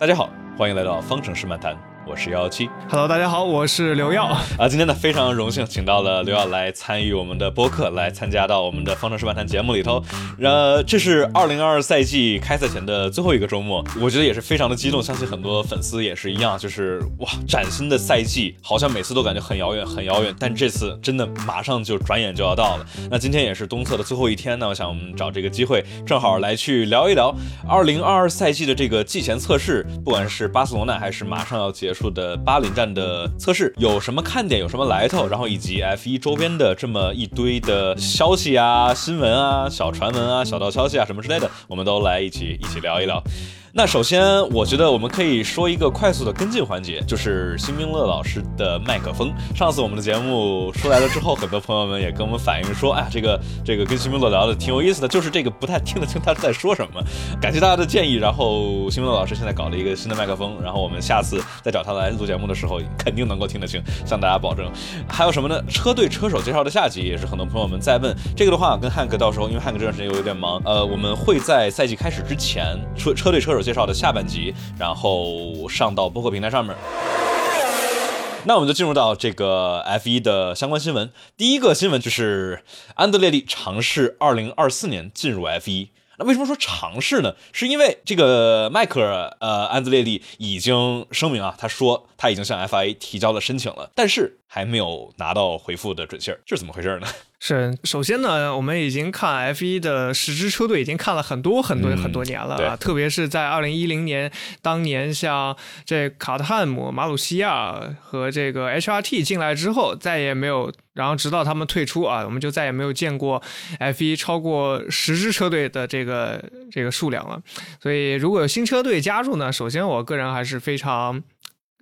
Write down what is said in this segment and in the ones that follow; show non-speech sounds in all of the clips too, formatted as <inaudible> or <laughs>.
大家好，欢迎来到方程式漫谈，我是幺幺七。Hello，大家好，我是刘耀。啊，今天呢非常荣幸请到了刘耀来参与我们的播客，来参加到我们的方程式漫谈节目里头。呃，这是二零二二赛季开赛前的最后一个周末，我觉得也是非常的激动，相信很多粉丝也是一样，就是哇，崭新的赛季好像每次都感觉很遥远，很遥远，但这次真的马上就转眼就要到了。那今天也是东测的最后一天呢，我想我们找这个机会，正好来去聊一聊二零二二赛季的这个季前测试，不管是巴塞罗那还是马上要结束处的巴林站的测试，有什么看点，有什么来头，然后以及 F 一周边的这么一堆的消息啊、新闻啊、小传闻啊、小道消息啊什么之类的，我们都来一起一起聊一聊。那首先，我觉得我们可以说一个快速的跟进环节，就是辛明乐老师的麦克风。上次我们的节目出来了之后，很多朋友们也跟我们反映说，哎呀，这个这个跟辛明乐聊的挺有意思的，就是这个不太听得清他在说什么。感谢大家的建议，然后辛明乐老师现在搞了一个新的麦克风，然后我们下次再找他来录节目的时候，肯定能够听得清，向大家保证。还有什么呢？车队车手介绍的下集也是很多朋友们在问，这个的话跟汉克到时候，因为汉克这段时间有点忙，呃，我们会在赛季开始之前，车车队车手介绍的下半集，然后上到播客平台上面。那我们就进入到这个 F1 的相关新闻。第一个新闻就是安德烈利尝试2024年进入 F1。那为什么说尝试呢？是因为这个迈克尔呃安德烈利已经声明啊，他说他已经向 FIA 提交了申请了，但是还没有拿到回复的准信儿，这是怎么回事呢？<laughs> 是，首先呢，我们已经看 F1 的十支车队已经看了很多很多嗯很多年了对啊，特别是在二零一零年，当年像这卡特汉姆、马鲁西亚和这个 HRT 进来之后，再也没有，然后直到他们退出啊，我们就再也没有见过 F 一超过十支车队的这个这个数量了。所以，如果有新车队加入呢，首先我个人还是非常。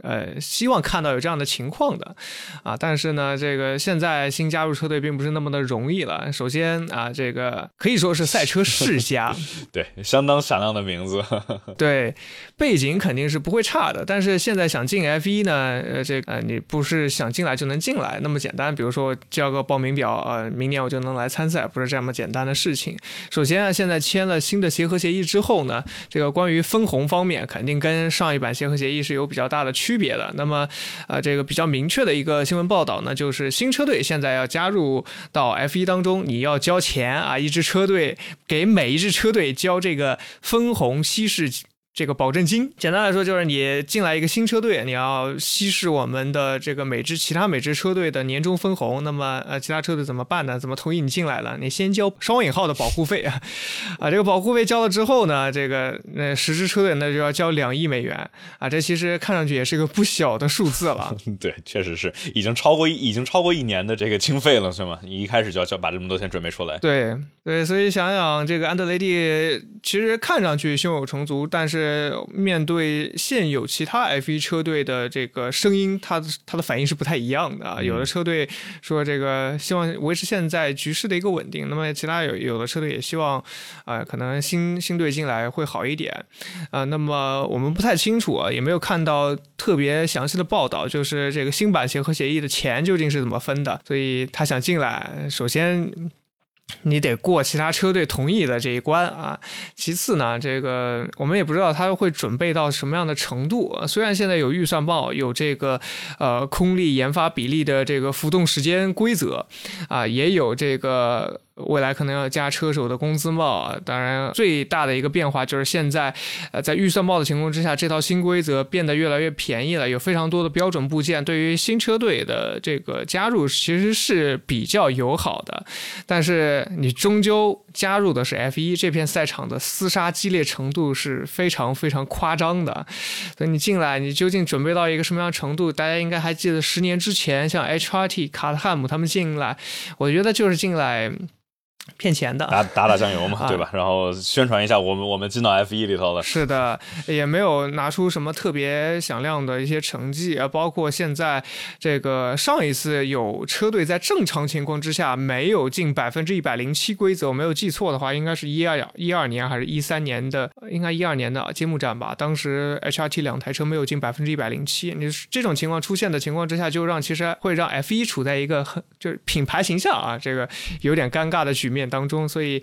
呃，希望看到有这样的情况的，啊，但是呢，这个现在新加入车队并不是那么的容易了。首先啊，这个可以说是赛车世家，<laughs> 对，相当闪亮的名字。<laughs> 对，背景肯定是不会差的。但是现在想进 F 一呢，呃，这个、呃、你不是想进来就能进来那么简单。比如说交个报名表，呃，明年我就能来参赛，不是这么简单的事情。首先啊，现在签了新的协和协议之后呢，这个关于分红方面，肯定跟上一版协和协议是有比较大的区区别的。那么，呃，这个比较明确的一个新闻报道呢，就是新车队现在要加入到 F 一当中，你要交钱啊，一支车队给每一支车队交这个分红稀释。这个保证金，简单来说就是你进来一个新车队，你要稀释我们的这个每支其他每支车队的年终分红。那么呃，其他车队怎么办呢？怎么同意你进来了？你先交双引号的保护费啊，<laughs> 啊，这个保护费交了之后呢，这个那十支车队那就要交两亿美元啊，这其实看上去也是个不小的数字了。<laughs> 对，确实是已经超过已经超过一年的这个经费了，是吗？你一开始就要就要把这么多钱准备出来。对对，所以想想这个安德雷蒂，其实看上去胸有成竹，但是。面对现有其他 F1 车队的这个声音，他的他的反应是不太一样的啊。有的车队说这个希望维持现在局势的一个稳定，那么其他有有的车队也希望，啊、呃，可能新新队进来会好一点，啊、呃，那么我们不太清楚啊，也没有看到特别详细的报道，就是这个新版协和协议的钱究竟是怎么分的，所以他想进来，首先。你得过其他车队同意的这一关啊。其次呢，这个我们也不知道他会准备到什么样的程度。虽然现在有预算报，有这个呃空力研发比例的这个浮动时间规则啊，也有这个。未来可能要加车手的工资帽，当然最大的一个变化就是现在，呃，在预算报的情况之下，这套新规则变得越来越便宜了，有非常多的标准部件，对于新车队的这个加入其实是比较友好的，但是你终究加入的是 F1 这片赛场的厮杀激烈程度是非常非常夸张的，所以你进来，你究竟准备到一个什么样程度？大家应该还记得十年之前，像 HRT 卡特汉姆他们进来，我觉得就是进来。骗钱的，打打打酱油嘛，啊对吧？然后宣传一下我们我们进到 F 一里头了。是的，也没有拿出什么特别响亮的一些成绩啊，包括现在这个上一次有车队在正常情况之下没有进百分之一百零七规则，我没有记错的话，应该是一二一二年还是一三年的，应该一二年的揭幕战吧。当时 HRT 两台车没有进百分之一百零七，你这种情况出现的情况之下，就让其实会让 F 一处在一个很就是品牌形象啊这个有点尴尬的局面面当中，所以。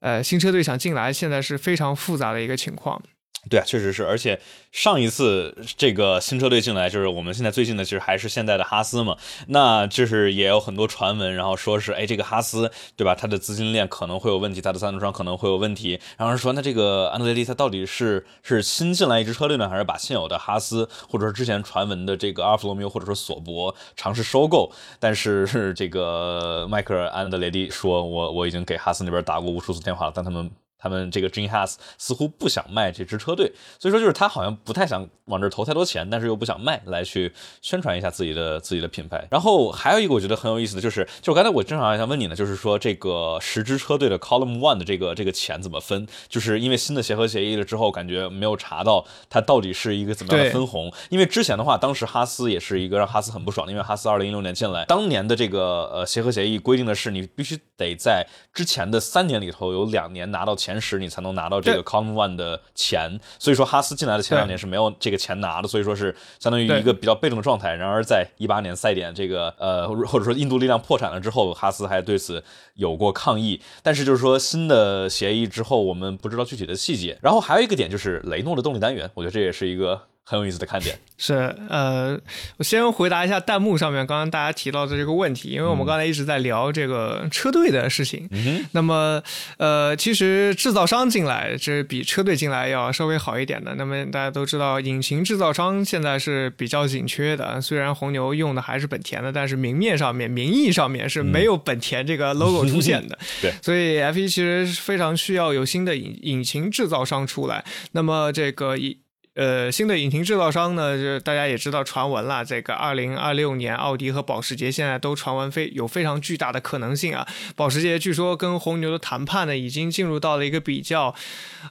呃，新车队想进来，现在是非常复杂的一个情况。对啊，确实是，而且上一次这个新车队进来，就是我们现在最近的，其实还是现在的哈斯嘛。那就是也有很多传闻，然后说是，哎，这个哈斯，对吧？他的资金链可能会有问题，他的赞助商可能会有问题。然后说，那这个安德烈利他到底是是新进来一支车队呢，还是把现有的哈斯，或者说之前传闻的这个阿尔弗罗密欧或者说索博尝试收购？但是是这个迈克尔安德烈利说，我我已经给哈斯那边打过无数次电话了，但他们。他们这个 Gene Haas 似乎不想卖这支车队，所以说就是他好像不太想往这投太多钱，但是又不想卖，来去宣传一下自己的自己的品牌。然后还有一个我觉得很有意思的就是，就刚才我正好还想问你呢，就是说这个十支车队的 Column One 的这个这个钱怎么分？就是因为新的协和协议了之后，感觉没有查到它到底是一个怎么样的分红。因为之前的话，当时哈斯也是一个让哈斯很不爽的，因为哈斯二零一六年进来，当年的这个呃协和协议规定的是你必须得在之前的三年里头有两年拿到钱。前十你才能拿到这个 Common One 的钱，所以说哈斯进来的前两年是没有这个钱拿的，所以说是相当于一个比较被动的状态。然而在一八年赛点这个呃或者说印度力量破产了之后，哈斯还对此有过抗议。但是就是说新的协议之后，我们不知道具体的细节。然后还有一个点就是雷诺的动力单元，我觉得这也是一个。很有意思的看点 <laughs> 是，呃，我先回答一下弹幕上面刚刚大家提到的这个问题，因为我们刚才一直在聊这个车队的事情。嗯那么，呃，其实制造商进来，这比车队进来要稍微好一点的。那么大家都知道，引擎制造商现在是比较紧缺的。虽然红牛用的还是本田的，但是明面上面、名义上面是没有本田这个 logo 出现的。<laughs> 对。<laughs> 所以 F 一其实非常需要有新的引引擎制造商出来。那么这个一。呃，新的引擎制造商呢，就是大家也知道传闻了。这个二零二六年，奥迪和保时捷现在都传闻非有非常巨大的可能性啊。保时捷据说跟红牛的谈判呢，已经进入到了一个比较，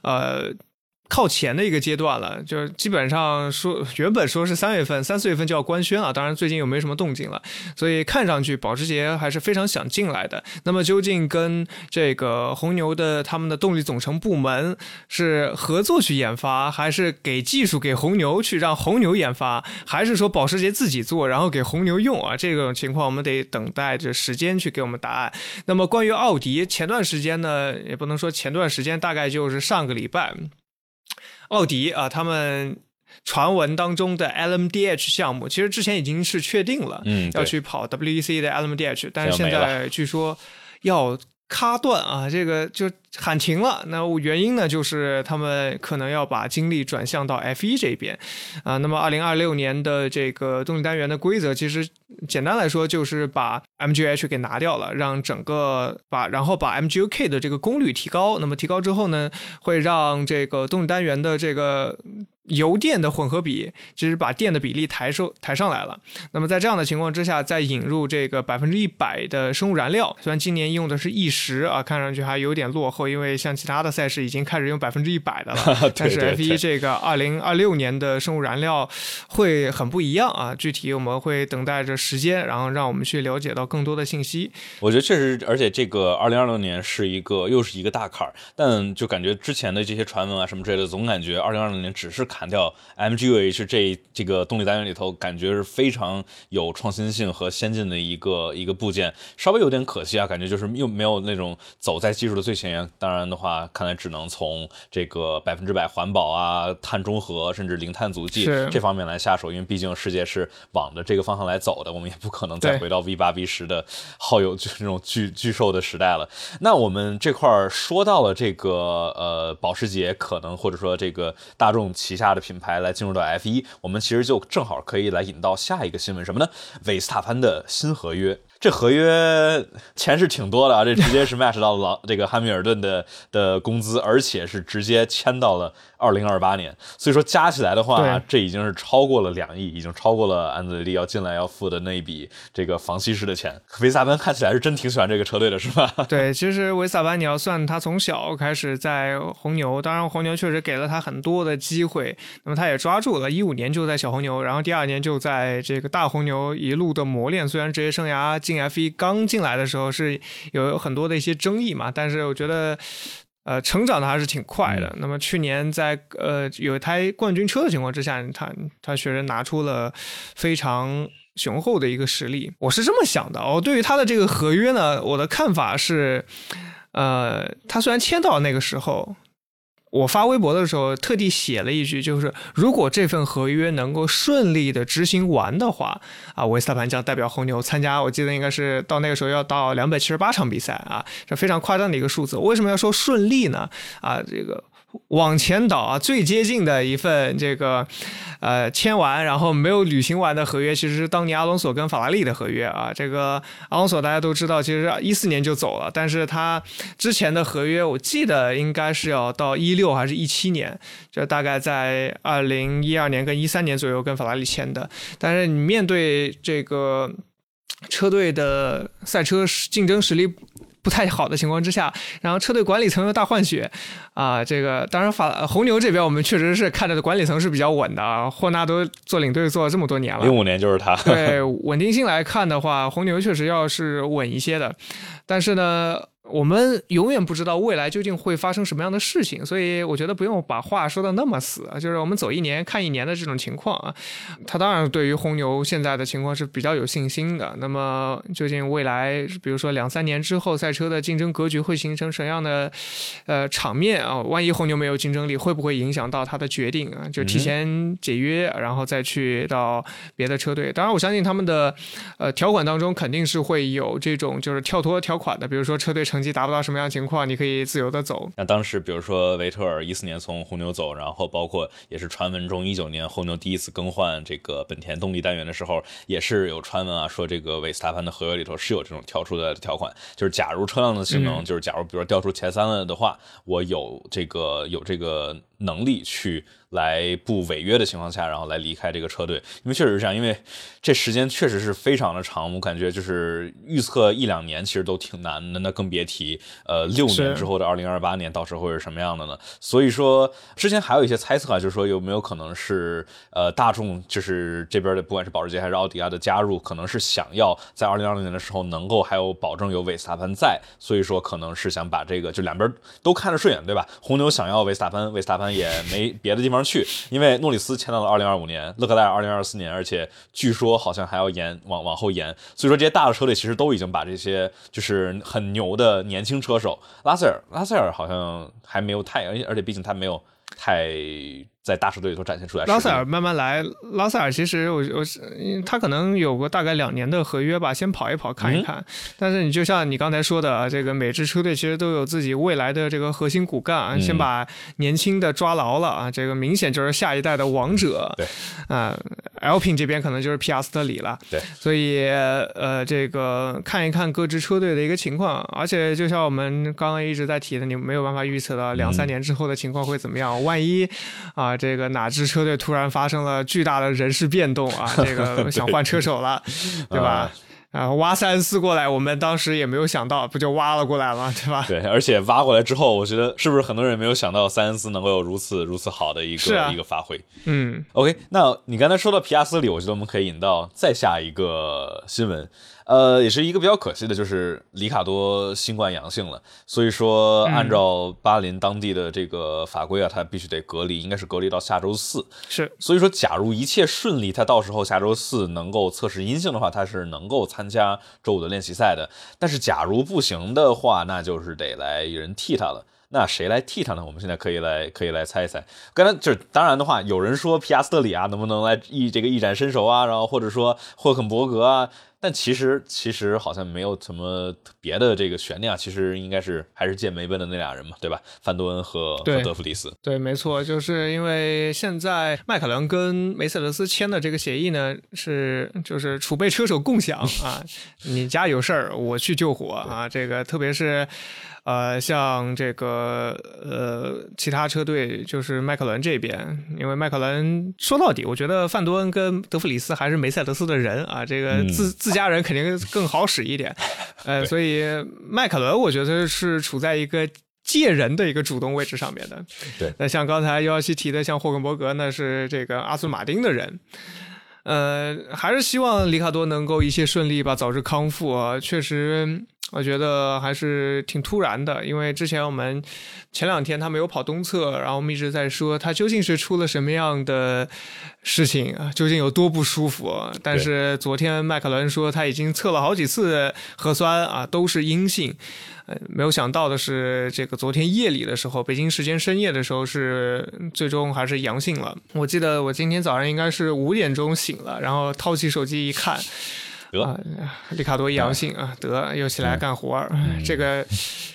呃。靠前的一个阶段了，就是基本上说原本说是三月份、三四月份就要官宣了，当然最近又没什么动静了，所以看上去保时捷还是非常想进来的。那么究竟跟这个红牛的他们的动力总成部门是合作去研发，还是给技术给红牛去让红牛研发，还是说保时捷自己做然后给红牛用啊？这种情况我们得等待着时间去给我们答案。那么关于奥迪，前段时间呢，也不能说前段时间，大概就是上个礼拜。奥迪啊，他们传闻当中的 LMDH 项目，其实之前已经是确定了，嗯，要去跑 WEC 的 LMDH，但是现在据说要。卡断啊，这个就喊停了。那原因呢，就是他们可能要把精力转向到 F 一这边啊。那么，二零二六年的这个动力单元的规则，其实简单来说就是把 MGH 给拿掉了，让整个把然后把 MGUK 的这个功率提高。那么提高之后呢，会让这个动力单元的这个。油电的混合比，其实把电的比例抬收抬上来了。那么在这样的情况之下，再引入这个百分之一百的生物燃料，虽然今年用的是 E 十啊，看上去还有点落后，因为像其他的赛事已经开始用百分之一百的了。<laughs> 但是 F 一这个二零二六年的生物燃料会很不一样啊，具体我们会等待着时间，然后让我们去了解到更多的信息。我觉得确实，而且这个二零二六年是一个又是一个大坎儿，但就感觉之前的这些传闻啊什么之类的，总感觉二零二六年只是。砍掉 MGUH 这这个动力单元里头，感觉是非常有创新性和先进的一个一个部件，稍微有点可惜啊，感觉就是又没有那种走在技术的最前沿。当然的话，看来只能从这个百分之百环保啊、碳中和甚至零碳足迹这方面来下手，因为毕竟世界是往着这个方向来走的，我们也不可能再回到 V 八 V 十的耗油 <laughs> 就是那种巨巨兽的时代了。那我们这块儿说到了这个呃保时捷可能或者说这个大众旗下。的品牌来进入到 F 一，我们其实就正好可以来引到下一个新闻，什么呢？韦斯塔潘的新合约。这合约钱是挺多的啊，这直接是 match 到了这个汉密尔顿的的工资，而且是直接签到了二零二八年。所以说加起来的话，这已经是超过了两亿，已经超过了安德烈利要进来要付的那一笔这个房西式的钱。维萨班看起来是真挺喜欢这个车队的，是吧？对，其实维萨班你要算他从小开始在红牛，当然红牛确实给了他很多的机会，那么他也抓住了。一五年就在小红牛，然后第二年就在这个大红牛一路的磨练，虽然职业生涯。进 F 一刚进来的时候是有很多的一些争议嘛，但是我觉得，呃，成长的还是挺快的。那么去年在呃有一台冠军车的情况之下，他他确实拿出了非常雄厚的一个实力。我是这么想的哦，对于他的这个合约呢，我的看法是，呃，他虽然签到那个时候。我发微博的时候特地写了一句，就是如果这份合约能够顺利的执行完的话，啊，维斯塔潘将代表红牛参加，我记得应该是到那个时候要到两百七十八场比赛啊，这非常夸张的一个数字。为什么要说顺利呢？啊，这个。往前倒啊，最接近的一份这个，呃，签完然后没有履行完的合约，其实是当年阿隆索跟法拉利的合约啊。这个阿隆索大家都知道，其实一四年就走了，但是他之前的合约我记得应该是要到一六还是一七年，就大概在二零一二年跟一三年左右跟法拉利签的。但是你面对这个车队的赛车竞争实力。不太好的情况之下，然后车队管理层又大换血，啊，这个当然法红牛这边我们确实是看着的管理层是比较稳的啊，霍纳都做领队做了这么多年了，零五年就是他，对稳定性来看的话，红牛确实要是稳一些的，但是呢。我们永远不知道未来究竟会发生什么样的事情，所以我觉得不用把话说的那么死啊。就是我们走一年看一年的这种情况啊。他当然对于红牛现在的情况是比较有信心的。那么究竟未来，比如说两三年之后，赛车的竞争格局会形成什么样的呃场面啊？万一红牛没有竞争力，会不会影响到他的决定啊？就提前解约，然后再去到别的车队？当然，我相信他们的呃条款当中肯定是会有这种就是跳脱条款的，比如说车队成。成绩达不到什么样的情况，你可以自由的走。那当时，比如说维特尔一四年从红牛走，然后包括也是传闻中一九年红牛第一次更换这个本田动力单元的时候，也是有传闻啊，说这个维斯塔潘的合约里头是有这种跳出的条款，就是假如车辆的性能，就是假如比如说掉出前三了的话，我有这个有这个能力去。来不违约的情况下，然后来离开这个车队，因为确实是这样，因为这时间确实是非常的长，我感觉就是预测一两年其实都挺难的，那更别提呃六年之后的二零二八年到时候会是什么样的呢？所以说之前还有一些猜测啊，就是说有没有可能是呃大众就是这边的不管是保时捷还是奥迪啊的加入，可能是想要在二零二零年的时候能够还有保证有维斯塔潘在，所以说可能是想把这个就两边都看着顺眼，对吧？红牛想要维斯塔潘，维斯塔潘也没别的地方。去，因为诺里斯签到了二零二五年，勒克莱尔二零二四年，而且据说好像还要延往往后延，所以说这些大的车队其实都已经把这些就是很牛的年轻车手，拉塞尔，拉塞尔好像还没有太，而且而且毕竟他没有太。在大师队里头展现出来。拉塞尔慢慢来，拉塞尔其实我我是他可能有个大概两年的合约吧，先跑一跑看一看。但是你就像你刚才说的，这个每支车队其实都有自己未来的这个核心骨干，先把年轻的抓牢了啊，这个明显就是下一代的王者。对，啊，L 品这边可能就是皮亚斯特里了。对，所以呃，这个看一看各支车队的一个情况，而且就像我们刚刚一直在提的，你没有办法预测到两三年之后的情况会怎么样，万一啊。这个哪支车队突然发生了巨大的人事变动啊？<laughs> 这个想换车手了，<laughs> 对吧？啊，挖塞恩斯过来，我们当时也没有想到，不就挖了过来吗？对吧？对，而且挖过来之后，我觉得是不是很多人没有想到塞恩斯能够有如此如此好的一个一个发挥？嗯，OK，那你刚才说到皮亚斯里，我觉得我们可以引到再下一个新闻。呃，也是一个比较可惜的，就是里卡多新冠阳性了，所以说按照巴林当地的这个法规啊，他必须得隔离，应该是隔离到下周四。是，所以说假如一切顺利，他到时候下周四能够测试阴性的话，他是能够参加周五的练习赛的。但是假如不行的话，那就是得来有人替他了。那谁来替他呢？我们现在可以来可以来猜一猜。刚才就是当然的话，有人说皮亚斯特里啊，能不能来一这个一展身手啊？然后或者说霍肯伯格啊。但其实其实好像没有什么别的这个悬念啊，其实应该是还是见梅奔的那俩人嘛，对吧？范多恩和和德弗里斯。对，没错，就是因为现在迈凯伦跟梅赛德斯签的这个协议呢，是就是储备车手共享啊，你家有事儿我去救火啊，这个特别是。呃，像这个呃，其他车队就是迈凯伦这边，因为迈凯伦说到底，我觉得范多恩跟德弗里斯还是梅赛德斯的人啊，这个自自家人肯定更好使一点，<laughs> 呃，所以迈凯伦我觉得是处在一个借人的一个主动位置上面的。对，那像刚才幺幺七提的，像霍肯伯格，那是这个阿斯顿马丁的人。呃，还是希望里卡多能够一切顺利吧，早日康复啊！确实，我觉得还是挺突然的，因为之前我们前两天他没有跑东侧，然后我们一直在说他究竟是出了什么样的事情啊，究竟有多不舒服。但是昨天迈凯伦说他已经测了好几次核酸啊，都是阴性。呃，没有想到的是，这个昨天夜里的时候，北京时间深夜的时候是最终还是阳性了。我记得我今天早上应该是五点钟醒了，然后掏起手机一看。得，里卡多一阳性啊，得又起来干活儿。<laughs> 这个，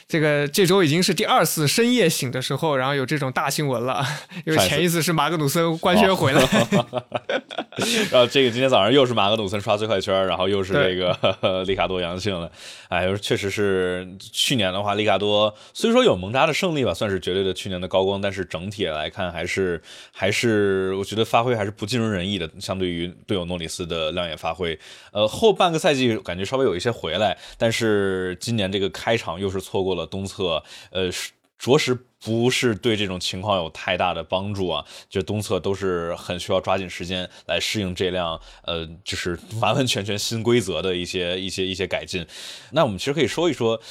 这个这周已经是第二次深夜醒的时候，然后有这种大新闻了。因为前一次是马格努森官宣回来，<laughs> 然后这个今天早上又是马格努森刷最快圈，然后又是这个 <laughs> 里卡多阳性了。哎，确实是去年的话，里卡多虽说有蒙扎的胜利吧，算是绝对的去年的高光，但是整体来看还是还是我觉得发挥还是不尽如人意的，相对于队友诺里斯的亮眼发挥，呃。后半个赛季感觉稍微有一些回来，但是今年这个开场又是错过了东侧，呃，着实不是对这种情况有太大的帮助啊。就东侧都是很需要抓紧时间来适应这辆，呃，就是完完全全新规则的一些一些一些改进。那我们其实可以说一说，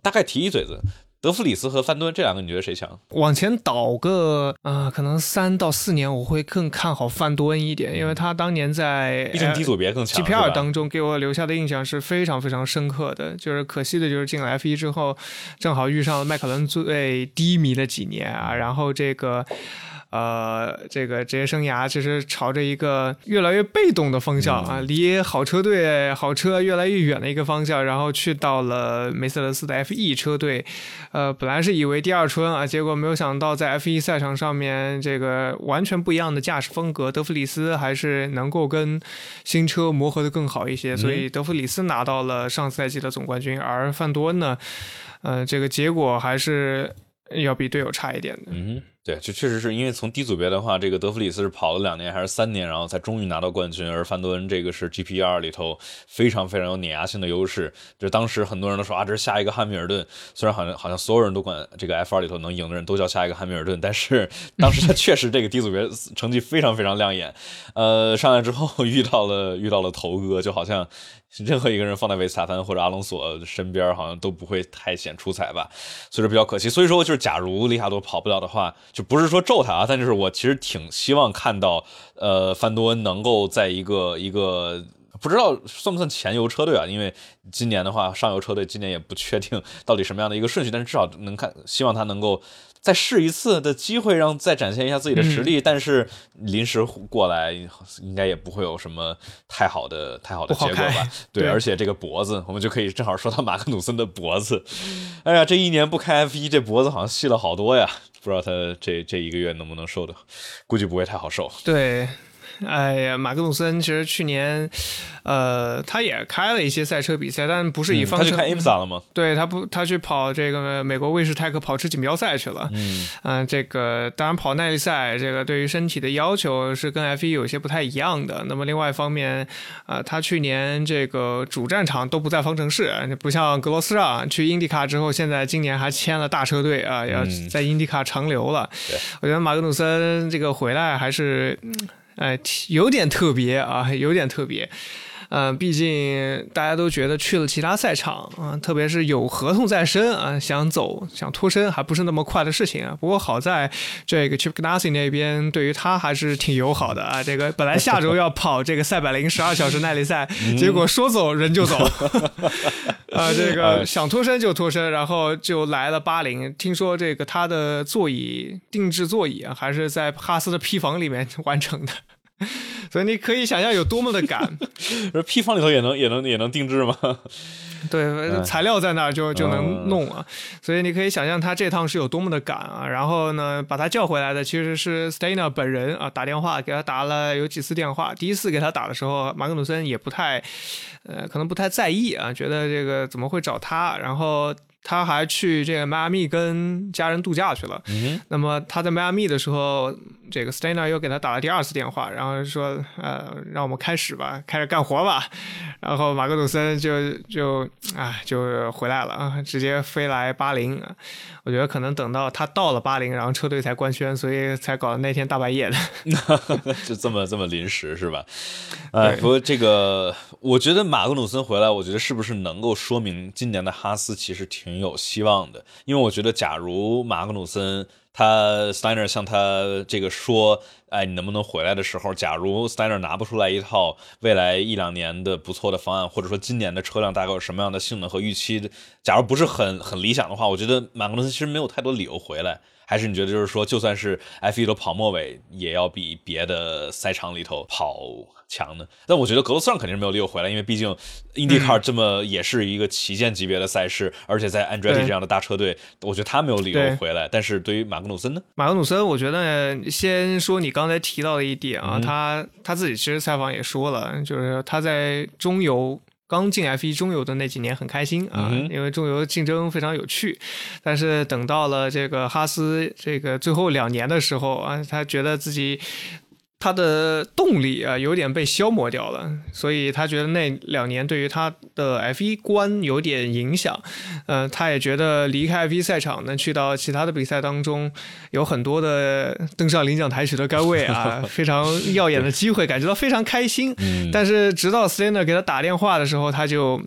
大概提一嘴子。德弗里斯和范顿这两个，你觉得谁强？往前倒个啊，可能三到四年，我会更看好范多恩一点，因为他当年在毕竟低组别更强。GPR 当中给我留下的印象是非常非常深刻的，就是可惜的就是进了 F 一之后，正好遇上了迈凯伦最低迷的几年啊，然后这个。呃，这个职业生涯其实朝着一个越来越被动的方向啊，离好车队、好车越来越远的一个方向，然后去到了梅赛德斯的 F1 车队。呃，本来是以为第二春啊，结果没有想到在 F1 赛场上面，这个完全不一样的驾驶风格，德弗里斯还是能够跟新车磨合的更好一些，所以德弗里斯拿到了上赛季的总冠军，而范多恩呢，呃，这个结果还是要比队友差一点的。嗯。对，就确实是因为从低组别的话，这个德弗里斯是跑了两年还是三年，然后才终于拿到冠军，而范多恩这个是 GP2 里头非常非常有碾压性的优势。就当时很多人都说啊，这是下一个汉密尔顿。虽然好像好像所有人都管这个 F2 里头能赢的人都叫下一个汉密尔顿，但是 <laughs> 当时他确实这个低组别成绩非常非常亮眼。呃，上来之后 <laughs> 遇到了遇到了头哥，就好像。任何一个人放在维斯塔潘或者阿隆索身边，好像都不会太显出彩吧，所以说比较可惜。所以说，就是假如里卡多跑不了的话，就不是说咒他啊，但就是我其实挺希望看到，呃，范多恩能够在一个一个不知道算不算前游车队啊？因为今年的话，上游车队今年也不确定到底什么样的一个顺序，但是至少能看，希望他能够。再试一次的机会，让再展现一下自己的实力。但是临时过来，应该也不会有什么太好的、太好的结果吧？<laughs> 对，而且这个脖子，我们就可以正好说到马克努森的脖子。<laughs> 哎呀，这一年不开 F 一，这脖子好像细了好多呀！不知道他这这一个月能不能瘦的，估计不会太好受。对。哎呀，马格努森其实去年，呃，他也开了一些赛车比赛，但不是以方程。他去开 IMSA 了吗？对他不，他去跑这个美国卫士泰克跑车锦标赛去了。嗯，嗯，这个当然跑耐力赛，这个对于身体的要求是跟 F1 有些不太一样的。那么另外一方面，呃，他去年这个主战场都不在方程式，不像格罗斯让去英迪卡之后，现在今年还签了大车队啊，要在英迪卡长留了。我觉得马格努森这个回来还是。哎，有点特别啊，有点特别。嗯，毕竟大家都觉得去了其他赛场啊，特别是有合同在身啊，想走想脱身还不是那么快的事情啊。不过好在这个 Chip Ganassi 那边对于他还是挺友好的啊。这个本来下周要跑这个赛百灵十二小时耐力赛，<laughs> 结果说走人就走啊，<laughs> 这个想脱身就脱身，然后就来了巴林。听说这个他的座椅定制座椅啊，还是在哈斯的坯房里面 <laughs> 完成的。<laughs> 所以你可以想象有多么的赶，这坯房里头也能也能也能定制吗？对，材料在那儿就就能弄啊。所以你可以想象他这趟是有多么的赶啊。然后呢，把他叫回来的其实是 Stainer 本人啊，打电话给他打了有几次电话。第一次给他打的时候，马格努森也不太，呃，可能不太在意啊，觉得这个怎么会找他？然后他还去这个迈阿密跟家人度假去了。嗯那么他在迈阿密的时候，这个 Stainer 又给他打了第二次电话，然后说：“呃，让我们开始吧，开始干活吧。”然后马格努森就就啊就回来了啊，直接飞来巴林。我觉得可能等到他到了巴林，然后车队才官宣，所以才搞得那天大半夜的。<laughs> 就这么这么临时是吧？哎，不过这个，我觉得马格努森回来，我觉得是不是能够说明今年的哈斯其实挺挺有希望的？因为我觉得，假如马格努森他 Steiner 向他这个说，哎，你能不能回来的时候，假如 Steiner 拿不出来一套未来一两年的不错的方案，或者说今年的车辆大概有什么样的性能和预期，假如不是很很理想的话，我觉得马格努斯其实没有太多理由回来。还是你觉得就是说，就算是 F1 都跑末尾，也要比别的赛场里头跑强呢？但我觉得格罗斯让肯定是没有理由回来，因为毕竟 IndyCar 这么也是一个旗舰级别的赛事，而且在 Andretti 这样的大车队，我觉得他没有理由回来。但是对于马格努森呢？马格努森，我觉得先说你刚才提到的一点啊，他他自己其实采访也说了，就是他在中游。刚进 F 一中游的那几年很开心啊，因为中游竞争非常有趣。但是等到了这个哈斯这个最后两年的时候啊，他觉得自己。他的动力啊，有点被消磨掉了，所以他觉得那两年对于他的 F 一观有点影响。嗯，他也觉得离开 F1 赛场呢，去到其他的比赛当中，有很多的登上领奖台时的杆位啊，<laughs> 非常耀眼的机会，感觉到非常开心。但是直到 s t a n e r 给他打电话的时候，他就。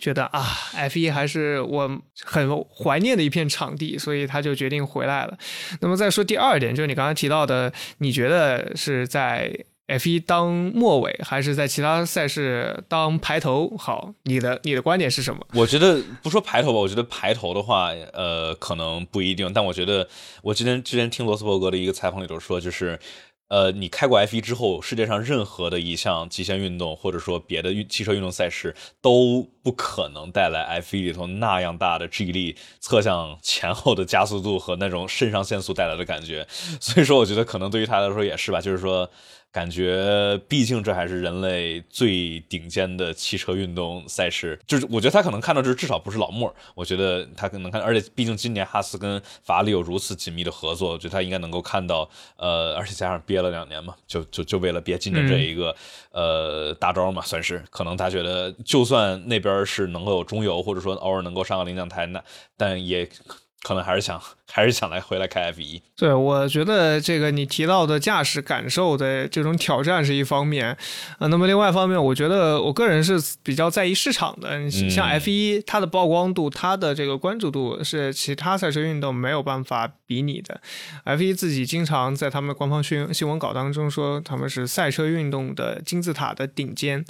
觉得啊，F1 还是我很怀念的一片场地，所以他就决定回来了。那么再说第二点，就是你刚才提到的，你觉得是在 F1 当末尾，还是在其他赛事当排头好？你的你的观点是什么？我觉得不说排头吧，我觉得排头的话，呃，可能不一定。但我觉得我之前之前听罗斯伯格的一个采访里头说，就是。呃，你开过 F1 之后，世界上任何的一项极限运动，或者说别的汽车运动赛事，都不可能带来 F1 里头那样大的 G 力、侧向前后的加速度和那种肾上腺素带来的感觉。所以说，我觉得可能对于他来说也是吧，就是说。感觉，毕竟这还是人类最顶尖的汽车运动赛事，就是我觉得他可能看到这至少不是老莫，我觉得他可能看，而且毕竟今年哈斯跟法拉利有如此紧密的合作，我觉得他应该能够看到，呃，而且加上憋了两年嘛，就就就为了憋今年这一个呃大招嘛，算是，可能他觉得就算那边是能够有中游，或者说偶尔能够上个领奖台，那但也。可能还是想，<laughs> 还是想来回来开 F 一。对，我觉得这个你提到的驾驶感受的这种挑战是一方面，呃，那么另外一方面，我觉得我个人是比较在意市场的。你像 F 一，它的曝光度、它的这个关注度是其他赛车运动没有办法比拟的。F 一自己经常在他们的官方新新闻稿当中说，他们是赛车运动的金字塔的顶尖。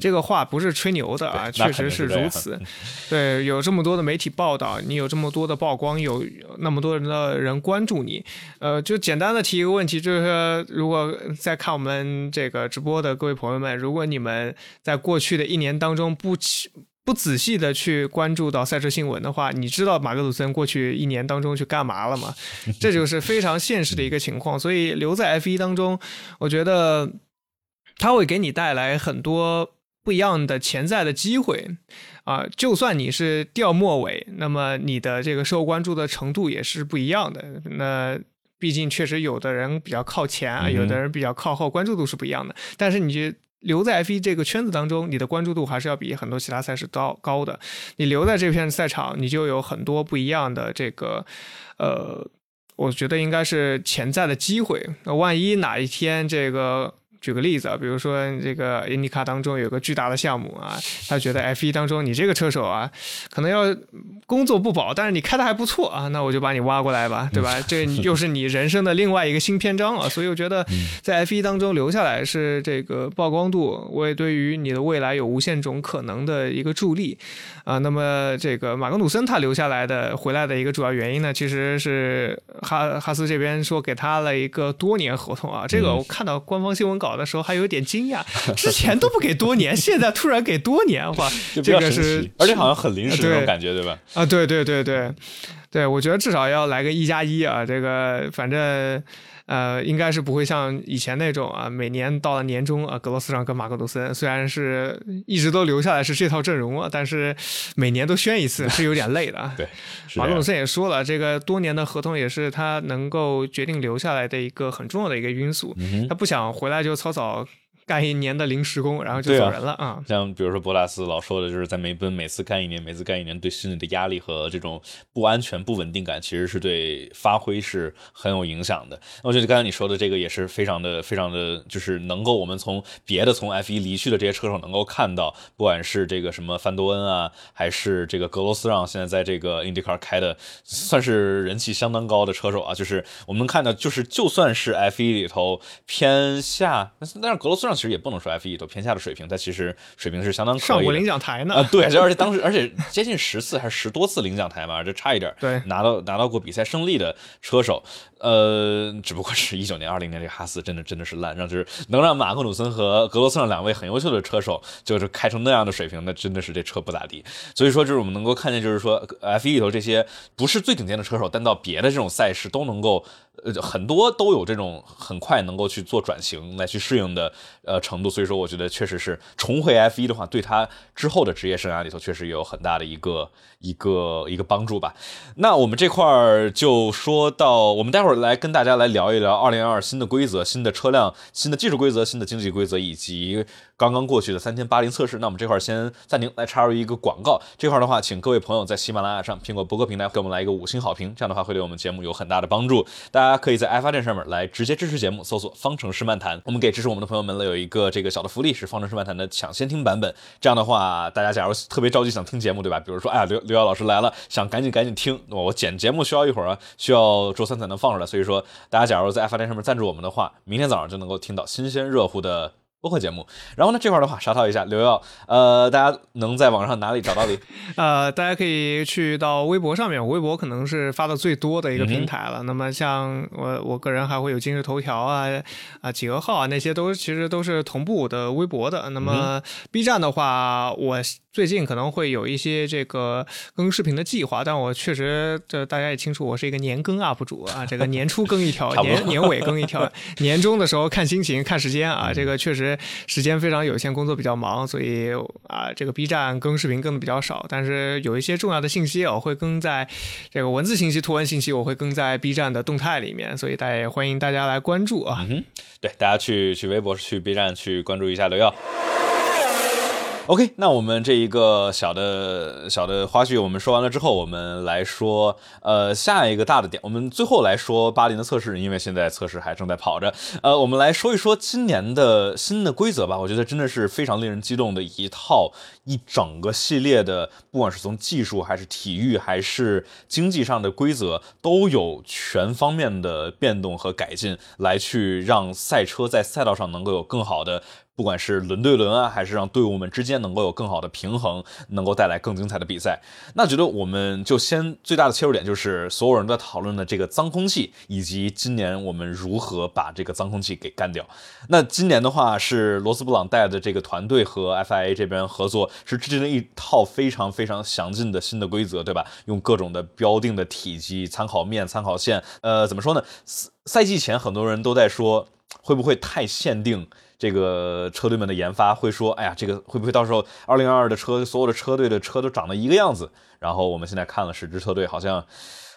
这个话不是吹牛的啊，确实是如此。对，有这么多的媒体报道，你有这么多的曝光。有那么多人的人关注你，呃，就简单的提一个问题，就是说，如果在看我们这个直播的各位朋友们，如果你们在过去的一年当中不不仔细的去关注到赛车新闻的话，你知道马格鲁森过去一年当中去干嘛了吗？这就是非常现实的一个情况。所以留在 F 一当中，我觉得他会给你带来很多不一样的潜在的机会。啊，就算你是掉末尾，那么你的这个受关注的程度也是不一样的。那毕竟确实有的人比较靠前啊，有的人比较靠后，关注度是不一样的。但是你留在 F1 这个圈子当中，你的关注度还是要比很多其他赛事高高的。你留在这片赛场，你就有很多不一样的这个，呃，我觉得应该是潜在的机会。那万一哪一天这个。举个例子啊，比如说这个印尼卡当中有个巨大的项目啊，他觉得 F1 当中你这个车手啊，可能要工作不保，但是你开的还不错啊，那我就把你挖过来吧，对吧？这又是你人生的另外一个新篇章啊，所以我觉得在 F1 当中留下来是这个曝光度，我也对于你的未来有无限种可能的一个助力啊。那么这个马格努森他留下来的回来的一个主要原因呢，其实是哈哈斯这边说给他了一个多年合同啊，这个我看到官方新闻稿。的时候还有点惊讶，之前都不给多年，现在突然给多年，哇，这个是，而且好像很临时那种感觉，对吧？啊，对对对对，对我觉得至少要来个一加一啊，这个反正。呃，应该是不会像以前那种啊，每年到了年终啊，格罗斯让跟马克鲁森虽然是一直都留下来是这套阵容啊，但是每年都宣一次 <laughs> 是有点累的。对，马克鲁森也说了，这个多年的合同也是他能够决定留下来的一个很重要的一个因素，他不想回来就草草。干一年的临时工，然后就走人了啊！像比如说博拉斯老说的，就是在梅奔每次干一年，每次干一年，对心理的压力和这种不安全、不稳定感，其实是对发挥是很有影响的。那我觉得刚才你说的这个也是非常的、非常的，就是能够我们从别的从 F 一离去的这些车手能够看到，不管是这个什么范多恩啊，还是这个格罗斯让，现在在这个 IndyCar 开的算是人气相当高的车手啊，就是我们能看到，就是就算是 F 一里头偏下，但是格罗斯让。其实也不能说 F E 都偏下的水平，但其实水平是相当可以上过领奖台呢。啊，对，而且当时而且接近十次还是十多次领奖台嘛，这差一点对。拿到拿到过比赛胜利的车手，呃，只不过是一九年、二零年这个哈斯真的真的是烂，让就是能让马克鲁森和格罗斯让两位很优秀的车手就是开成那样的水平，那真的是这车不咋地。所以说，就是我们能够看见，就是说 F 一里头这些不是最顶尖的车手，但到别的这种赛事都能够。呃，很多都有这种很快能够去做转型来去适应的呃程度，所以说我觉得确实是重回 F 一的话，对他之后的职业生涯里头确实有很大的一个一个一个帮助吧。那我们这块儿就说到，我们待会来跟大家来聊一聊二零二二新的规则、新的车辆、新的技术规则、新的经济规则以及。刚刚过去的三天八零测试，那我们这块儿先暂停，来插入一个广告。这块儿的话，请各位朋友在喜马拉雅上、苹果播客平台给我们来一个五星好评，这样的话会对我们节目有很大的帮助。大家可以在爱发电上面来直接支持节目，搜索“方程式漫谈”。我们给支持我们的朋友们呢有一个这个小的福利，是“方程式漫谈”的抢先听版本。这样的话，大家假如特别着急想听节目，对吧？比如说，哎呀，刘刘瑶老师来了，想赶紧赶紧听，我剪节目需要一会儿啊，需要周三才能放出来。所以说，大家假如在爱发电上面赞助我们的话，明天早上就能够听到新鲜热乎的。播客节目，然后呢，这块的话，沙涛一下刘耀，呃，大家能在网上哪里找到你？<laughs> 呃，大家可以去到微博上面，微博可能是发的最多的一个平台了。那么像我我个人还会有今日头条啊啊企鹅号啊，那些都其实都是同步的微博的。那么 B 站的话，我。最近可能会有一些这个更视频的计划，但我确实这大家也清楚，我是一个年更 UP 主啊，这个年初更一条，<laughs> 年年尾更一条，<laughs> 年终的时候看心情看时间啊，这个确实时间非常有限，工作比较忙，所以啊，这个 B 站更视频更的比较少，但是有一些重要的信息我会更在这个文字信息、图文信息，我会更在 B 站的动态里面，所以大家也欢迎大家来关注啊。嗯，对，大家去去微博、去 B 站去关注一下刘耀。OK，那我们这一个小的小的花絮我们说完了之后，我们来说呃下一个大的点，我们最后来说巴林的测试，因为现在测试还正在跑着。呃，我们来说一说今年的新的规则吧。我觉得真的是非常令人激动的一套一整个系列的，不管是从技术还是体育还是经济上的规则，都有全方面的变动和改进，来去让赛车在赛道上能够有更好的。不管是轮对轮啊，还是让队伍们之间能够有更好的平衡，能够带来更精彩的比赛，那觉得我们就先最大的切入点就是所有人都在讨论的这个脏空气，以及今年我们如何把这个脏空气给干掉。那今年的话是罗斯布朗带的这个团队和 FIA 这边合作，是制定了一套非常非常详尽的新的规则，对吧？用各种的标定的体积、参考面、参考线，呃，怎么说呢？赛赛季前很多人都在说，会不会太限定？这个车队们的研发会说：“哎呀，这个会不会到时候二零二二的车，所有的车队的车都长得一个样子？”然后我们现在看了十支车队，好像。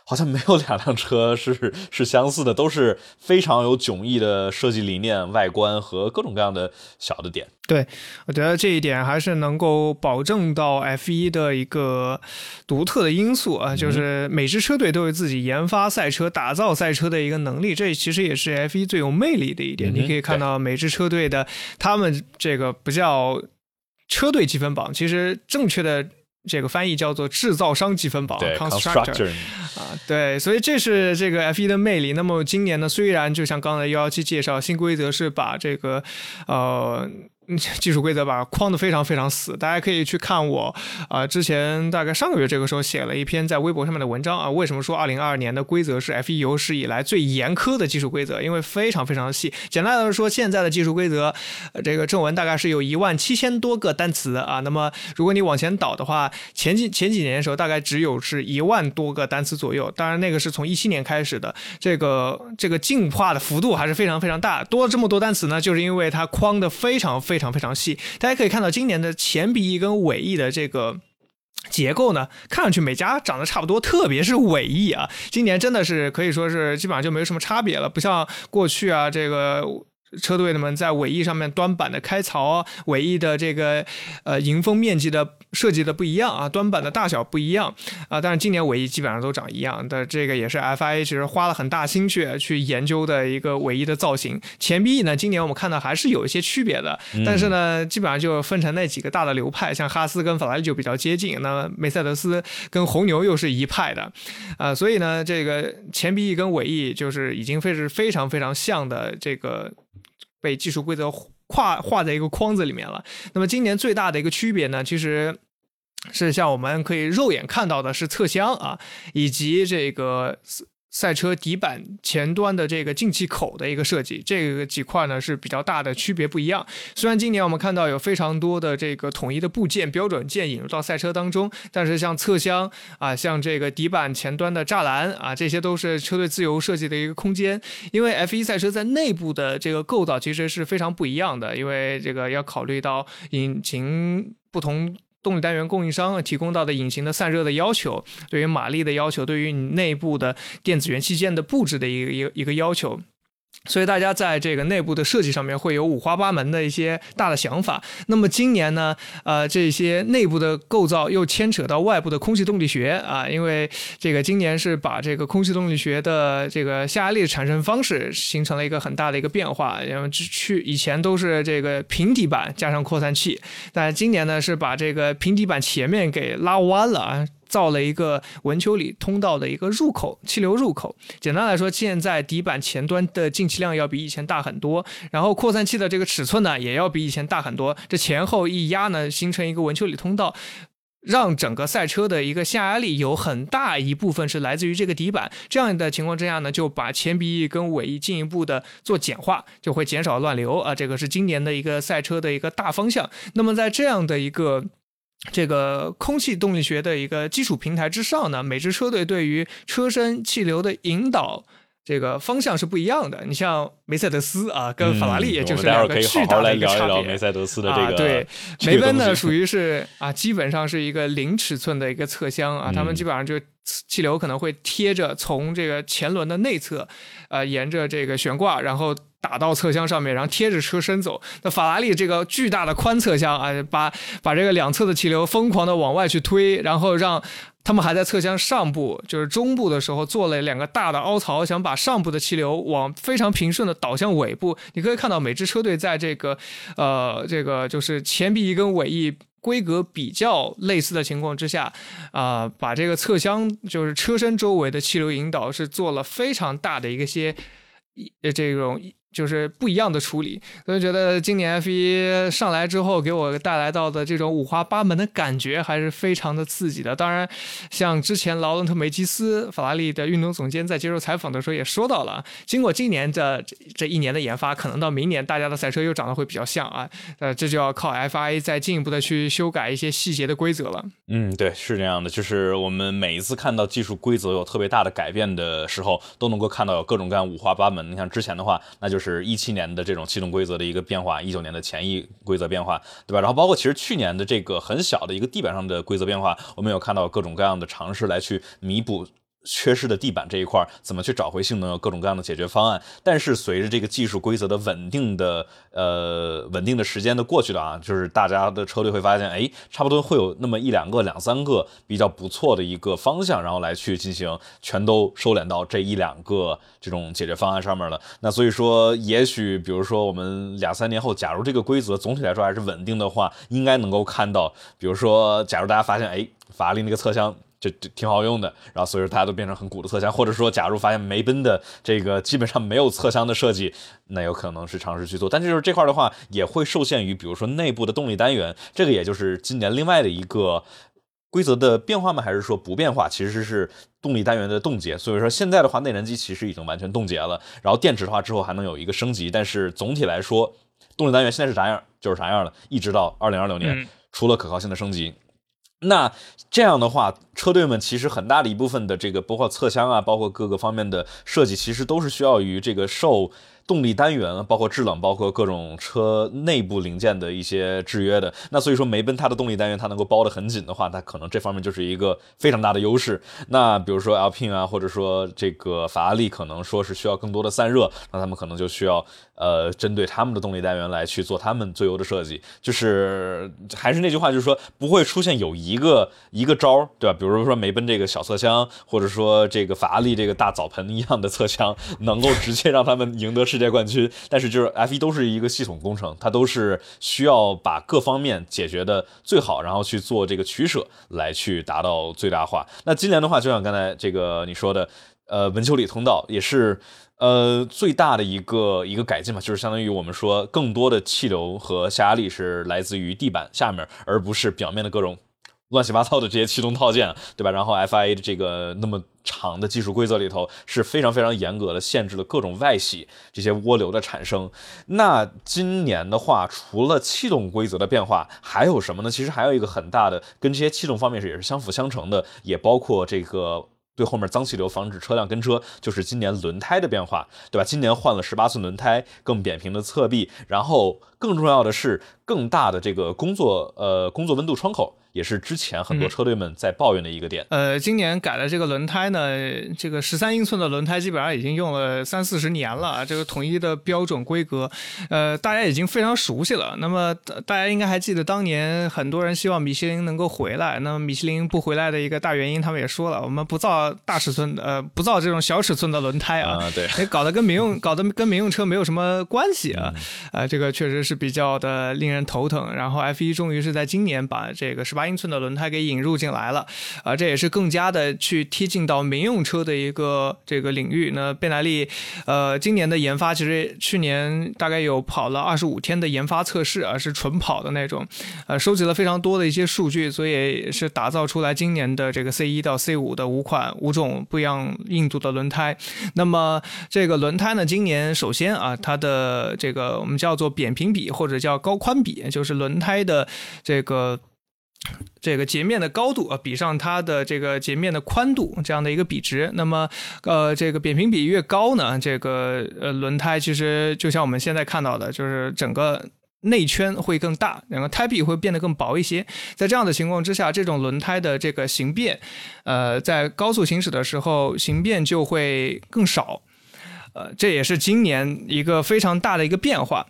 好像没有两辆车是是相似的，都是非常有迥异的设计理念、外观和各种各样的小的点。对，我觉得这一点还是能够保证到 F 一的一个独特的因素啊，就是每支车队都有自己研发赛车、打造赛车的一个能力，这其实也是 F 一最有魅力的一点。你可以看到每支车队的他们这个不叫车队积分榜，其实正确的。这个翻译叫做制造商积分榜，constructor 啊，对，所以这是这个 F 一的魅力。那么今年呢，虽然就像刚才幺幺七介绍，新规则是把这个呃 <laughs> 技术规则把框的非常非常死，大家可以去看我啊，之前大概上个月这个时候写了一篇在微博上面的文章啊，为什么说二零二二年的规则是 F1 有史以来最严苛的技术规则？因为非常非常细。简单来说，现在的技术规则，这个正文大概是有一万七千多个单词啊。那么如果你往前倒的话，前几前几年的时候大概只有是一万多个单词左右。当然那个是从一七年开始的，这个这个进化的幅度还是非常非常大。多了这么多单词呢，就是因为它框的非常非非常非常细。大家可以看到今年的前鼻翼跟尾翼的这个结构呢，看上去每家长得差不多，特别是尾翼啊，今年真的是可以说是基本上就没有什么差别了，不像过去啊这个。车队们在尾翼上面端板的开槽，尾翼的这个呃迎风面积的设计的不一样啊，端板的大小不一样啊，但是今年尾翼基本上都长一样的，这个也是 FIA 其实花了很大心血去研究的一个尾翼的造型。前臂翼呢，今年我们看到还是有一些区别的，但是呢，基本上就分成那几个大的流派，像哈斯跟法拉利就比较接近，那梅赛德斯跟红牛又是一派的啊，所以呢，这个前臂翼跟尾翼就是已经非是非常非常像的这个。被技术规则跨画在一个框子里面了。那么今年最大的一个区别呢，其实是像我们可以肉眼看到的是侧箱啊，以及这个。赛车底板前端的这个进气口的一个设计，这个几块呢是比较大的区别不一样。虽然今年我们看到有非常多的这个统一的部件、标准件引入到赛车当中，但是像侧箱啊，像这个底板前端的栅栏啊，这些都是车队自由设计的一个空间。因为 F1 赛车在内部的这个构造其实是非常不一样的，因为这个要考虑到引擎不同。动力单元供应商提供到的引擎的散热的要求，对于马力的要求，对于你内部的电子元器件的布置的一个一个一个要求。所以大家在这个内部的设计上面会有五花八门的一些大的想法。那么今年呢，呃，这些内部的构造又牵扯到外部的空气动力学啊，因为这个今年是把这个空气动力学的这个下压力的产生方式形成了一个很大的一个变化。因为去以前都是这个平底板加上扩散器，但今年呢是把这个平底板前面给拉弯了啊。造了一个文丘里通道的一个入口，气流入口。简单来说，现在底板前端的进气量要比以前大很多，然后扩散器的这个尺寸呢，也要比以前大很多。这前后一压呢，形成一个文丘里通道，让整个赛车的一个下压力有很大一部分是来自于这个底板。这样的情况之下呢，就把前鼻翼跟尾翼进一步的做简化，就会减少乱流啊。这个是今年的一个赛车的一个大方向。那么在这样的一个这个空气动力学的一个基础平台之上呢，每支车队对于车身气流的引导这个方向是不一样的。你像梅赛德斯啊，跟法拉利也就是两个巨大的一个差别。梅赛德斯的这个对，梅奔呢属于是啊，基本上是一个零尺寸的一个侧箱啊，他们基本上就气流可能会贴着从这个前轮的内侧，呃，沿着这个悬挂，然后。打到侧箱上面，然后贴着车身走。那法拉利这个巨大的宽侧箱啊，把把这个两侧的气流疯狂的往外去推，然后让他们还在侧箱上部，就是中部的时候做了两个大的凹槽，想把上部的气流往非常平顺的导向尾部。你可以看到每支车队在这个呃这个就是前臂翼跟尾翼规格比较类似的情况之下，啊，把这个侧箱就是车身周围的气流引导是做了非常大的一个些呃这种。就是不一样的处理，所以觉得今年 F 一上来之后给我带来到的这种五花八门的感觉还是非常的刺激的。当然，像之前劳伦特梅基斯法拉利的运动总监在接受采访的时候也说到了，经过今年的这一年的研发，可能到明年大家的赛车又长得会比较像啊，呃，这就要靠 FIA 再进一步的去修改一些细节的规则了。嗯，对，是这样的，就是我们每一次看到技术规则有特别大的改变的时候，都能够看到有各种各样五花八门。你像之前的话，那就是。是一七年的这种气动规则的一个变化，一九年的前一规则变化，对吧？然后包括其实去年的这个很小的一个地板上的规则变化，我们有看到各种各样的尝试来去弥补。缺失的地板这一块怎么去找回性能？有各种各样的解决方案。但是随着这个技术规则的稳定的呃稳定的时间的过去的啊，就是大家的车队会发现，哎，差不多会有那么一两个、两三个比较不错的一个方向，然后来去进行全都收敛到这一两个这种解决方案上面了。那所以说，也许比如说我们两三年后，假如这个规则总体来说还是稳定的话，应该能够看到，比如说，假如大家发现，哎，法拉利那个侧箱。这这挺好用的，然后所以说大家都变成很鼓的侧箱，或者说假如发现梅奔的这个基本上没有侧箱的设计，那有可能是尝试去做，但就是这块的话也会受限于，比如说内部的动力单元，这个也就是今年另外的一个规则的变化吗？还是说不变化？其实是动力单元的冻结，所以说现在的话内燃机其实已经完全冻结了，然后电池的话之后还能有一个升级，但是总体来说动力单元现在是啥样就是啥样的，一直到二零二六年，除了可靠性的升级。那这样的话，车队们其实很大的一部分的这个，包括侧箱啊，包括各个方面的设计，其实都是需要于这个受。动力单元包括制冷，包括各种车内部零件的一些制约的。那所以说，梅奔它的动力单元它能够包得很紧的话，它可能这方面就是一个非常大的优势。那比如说 Alpine 啊，或者说这个法拉利，可能说是需要更多的散热，那他们可能就需要呃针对他们的动力单元来去做他们最优的设计。就是还是那句话，就是说不会出现有一个一个招，对吧？比如说梅奔这个小侧箱，或者说这个法拉利这个大澡盆一样的侧箱，能够直接让他们赢得。世界冠军，但是就是 F 一都是一个系统工程，它都是需要把各方面解决的最好，然后去做这个取舍来去达到最大化。那今年的话，就像刚才这个你说的，呃，文丘里通道也是呃最大的一个一个改进嘛，就是相当于我们说更多的气流和下压力是来自于地板下面，而不是表面的各种。乱七八糟的这些气动套件，对吧？然后 FIA 的这个那么长的技术规则里头是非常非常严格的，限制了各种外洗这些涡流的产生。那今年的话，除了气动规则的变化，还有什么呢？其实还有一个很大的，跟这些气动方面是也是相辅相成的，也包括这个对后面脏气流防止车辆跟车，就是今年轮胎的变化，对吧？今年换了十八寸轮胎，更扁平的侧壁，然后更重要的是更大的这个工作呃工作温度窗口。也是之前很多车队们在抱怨的一个点。呃，今年改的这个轮胎呢，这个十三英寸的轮胎基本上已经用了三四十年了，这个统一的标准规格，呃，大家已经非常熟悉了。那么大家应该还记得当年很多人希望米其林能够回来，那么米其林不回来的一个大原因，他们也说了，我们不造大尺寸，呃，不造这种小尺寸的轮胎啊，对，搞得跟民用搞得跟民用车没有什么关系啊，啊，这个确实是比较的令人头疼。然后 F 一终于是在今年把这个十八。英寸的轮胎给引入进来了，啊，这也是更加的去贴近到民用车的一个这个领域。那贝莱利，呃，今年的研发其实去年大概有跑了二十五天的研发测试啊，是纯跑的那种，呃，收集了非常多的一些数据，所以是打造出来今年的这个 C 一到 C 五的五款五种不一样硬度的轮胎。那么这个轮胎呢，今年首先啊，它的这个我们叫做扁平比或者叫高宽比，就是轮胎的这个。这个截面的高度啊，比上它的这个截面的宽度这样的一个比值，那么呃，这个扁平比越高呢，这个呃轮胎其实就像我们现在看到的，就是整个内圈会更大，然后胎壁会变得更薄一些。在这样的情况之下，这种轮胎的这个形变，呃，在高速行驶的时候形变就会更少。呃，这也是今年一个非常大的一个变化。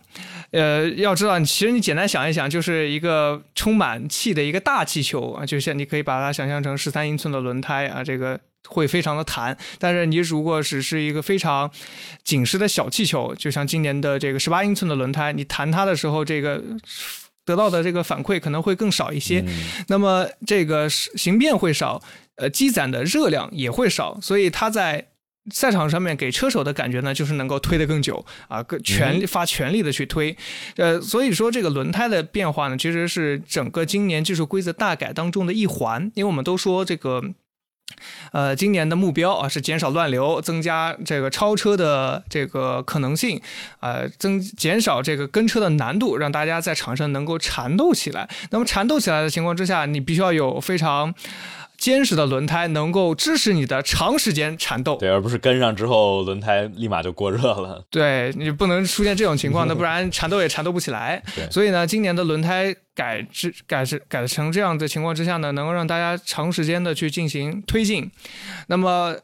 呃，要知道，其实你简单想一想，就是一个充满气的一个大气球啊，就像你可以把它想象成十三英寸的轮胎啊，这个会非常的弹。但是你如果只是一个非常紧实的小气球，就像今年的这个十八英寸的轮胎，你弹它的时候，这个得到的这个反馈可能会更少一些。那么这个形变会少，呃，积攒的热量也会少，所以它在。赛场上面给车手的感觉呢，就是能够推得更久啊，更全发全力的去推，呃，所以说这个轮胎的变化呢，其实是整个今年技术规则大改当中的一环，因为我们都说这个，呃，今年的目标啊是减少乱流，增加这个超车的这个可能性，呃，增减少这个跟车的难度，让大家在场上能够缠斗起来。那么缠斗起来的情况之下，你必须要有非常。坚实的轮胎能够支持你的长时间缠斗，对，而不是跟上之后轮胎立马就过热了。<laughs> 对你不能出现这种情况，那不然缠斗也缠斗不起来。<laughs> 所以呢，今年的轮胎改制改制改成这样的情况之下呢，能够让大家长时间的去进行推进。那么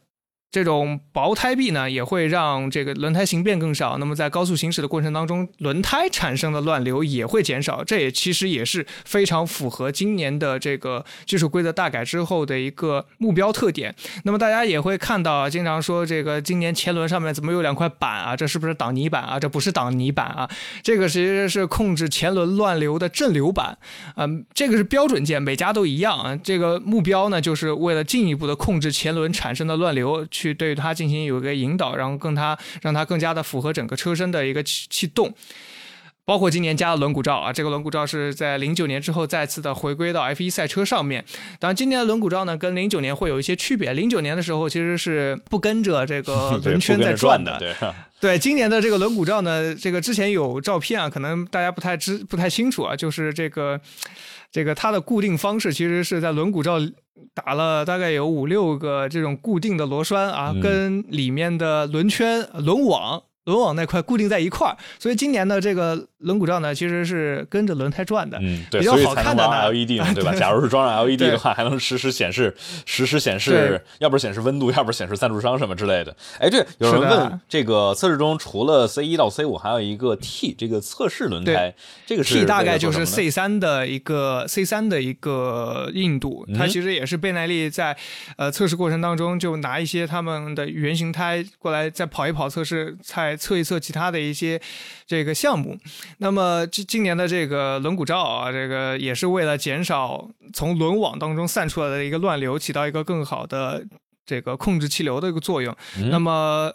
这种薄胎壁呢，也会让这个轮胎形变更少。那么在高速行驶的过程当中，轮胎产生的乱流也会减少。这也其实也是非常符合今年的这个技术规则大改之后的一个目标特点。那么大家也会看到啊，经常说这个今年前轮上面怎么有两块板啊？这是不是挡泥板啊？这不是挡泥板啊，这个其实是控制前轮乱流的镇流板。嗯，这个是标准件，每家都一样啊。这个目标呢，就是为了进一步的控制前轮产生的乱流。对它进行有一个引导，然后更它让它更加的符合整个车身的一个气气动，包括今年加了轮毂罩啊，这个轮毂罩是在零九年之后再次的回归到 F 一赛车上面。当然，今年的轮毂罩呢跟零九年会有一些区别，零九年的时候其实是不跟着这个 <laughs> 轮圈在转的，对 <laughs> 对，今年的这个轮毂罩呢，这个之前有照片啊，可能大家不太知不太清楚啊，就是这个这个它的固定方式其实是在轮毂罩。打了大概有五六个这种固定的螺栓啊，跟里面的轮圈、轮网。轮网那块固定在一块儿，所以今年的这个轮毂罩呢，其实是跟着轮胎转的，嗯，对，比较好看的 LED 嘛，<laughs> 对吧？假如是装上 LED 的话，还能实时显示，实时显示，要不显示温度，要不显示赞助商什么之类的。哎，对，有人问这个测试中除了 C 一到 C 五，还有一个 T 这个测试轮胎，这个 T 大概就是 C 三的一个 C 三的一个硬度，它其实也是贝耐力在呃测试过程当中就拿一些他们的原型胎过来再跑一跑测试再。测一测其他的一些这个项目，那么今今年的这个轮毂罩啊，这个也是为了减少从轮网当中散出来的一个乱流，起到一个更好的这个控制气流的一个作用。那么。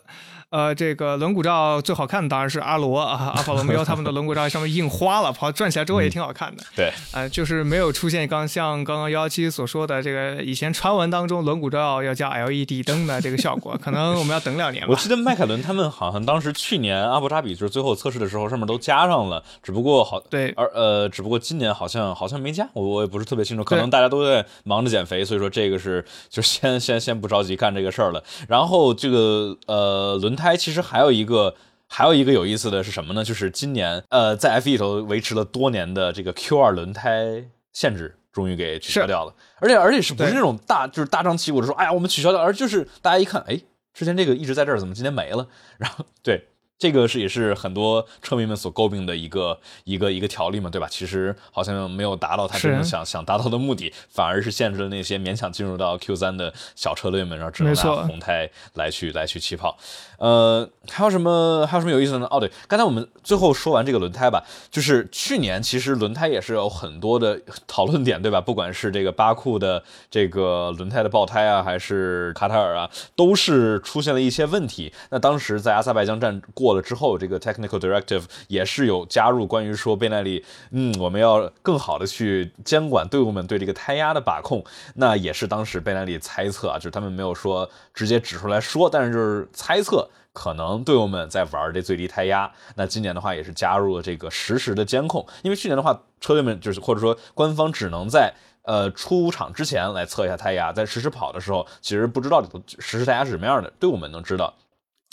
呃，这个轮毂罩最好看的当然是阿罗啊，阿法罗密欧他们的轮毂罩上面印花了，跑转起来之后也挺好看的。对，呃，就是没有出现刚像刚刚幺幺七所说的这个以前传闻当中轮毂罩要加 LED 灯的这个效果，可能我们要等两年。我记得迈凯伦他们好像当时去年阿布扎比就是最后测试的时候上面都加上了，只不过好对，而呃，只不过今年好像好像没加，我我也不是特别清楚，可能大家都在忙着减肥，所以说这个是就先先先不着急干这个事儿了。然后这个呃轮胎其实还有一。个还有一个有意思的是什么呢？就是今年呃，在 F 一里头维持了多年的这个 Q 二轮胎限制，终于给取消掉了。而且而且是不是那种大就是大张旗鼓的说，哎呀，我们取消掉，而就是大家一看，哎，之前这个一直在这儿，怎么今天没了？<laughs> 然后对。这个是也是很多车迷们所诟病的一个一个一个条例嘛，对吧？其实好像没有达到他真正想想达到的目的，反而是限制了那些勉强进入到 Q 三的小车队们，然后只能拿红胎来去来去起跑。呃，还有什么还有什么有意思的呢？哦，对，刚才我们最后说完这个轮胎吧，就是去年其实轮胎也是有很多的讨论点，对吧？不管是这个巴库的这个轮胎的爆胎啊，还是卡塔尔啊，都是出现了一些问题。那当时在阿塞拜疆站过。了之后，这个 technical directive 也是有加入关于说贝耐利，嗯，我们要更好的去监管队伍们对这个胎压的把控。那也是当时贝耐利猜测啊，就是他们没有说直接指出来说，但是就是猜测可能队友们在玩这最低胎压。那今年的话也是加入了这个实时的监控，因为去年的话车队们就是或者说官方只能在呃出厂之前来测一下胎压，在实时跑的时候其实不知道实时胎压是什么样的，队伍们能知道。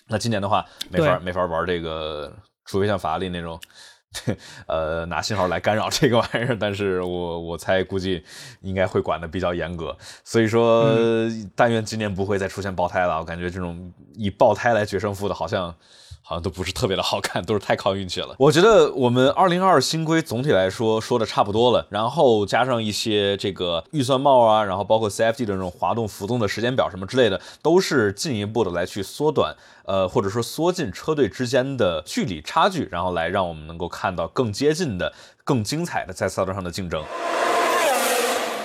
那今年的话，没法没法玩这个，除非像法拉利那种，<laughs> 呃，拿信号来干扰这个玩意儿。但是我我猜估计应该会管的比较严格，所以说，但愿今年不会再出现爆胎了。我感觉这种以爆胎来决胜负的，好像。好像都不是特别的好看，都是太靠运气了。我觉得我们二零二新规总体来说说的差不多了，然后加上一些这个预算帽啊，然后包括 CFD 的这种滑动浮动的时间表什么之类的，都是进一步的来去缩短，呃，或者说缩进车队之间的距离差距，然后来让我们能够看到更接近的、更精彩的在赛道上的竞争。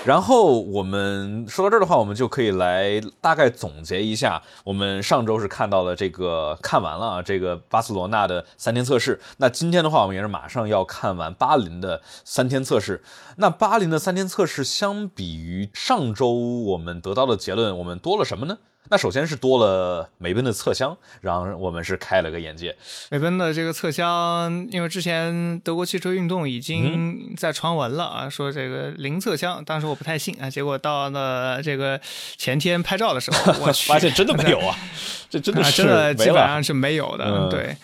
然后我们说到这儿的话，我们就可以来大概总结一下。我们上周是看到了这个看完了啊，这个巴塞罗那的三天测试。那今天的话，我们也是马上要看完巴林的三天测试。那巴林的三天测试相比于上周我们得到的结论，我们多了什么呢？那首先是多了美奔的侧箱，让我们是开了个眼界。美奔的这个侧箱，因为之前德国汽车运动已经在传闻了啊，说这个零侧箱，当时我不太信啊，结果到了这个前天拍照的时候，我 <laughs> 发现真的没有啊，<laughs> 这真的是真的基本上是没有的，对。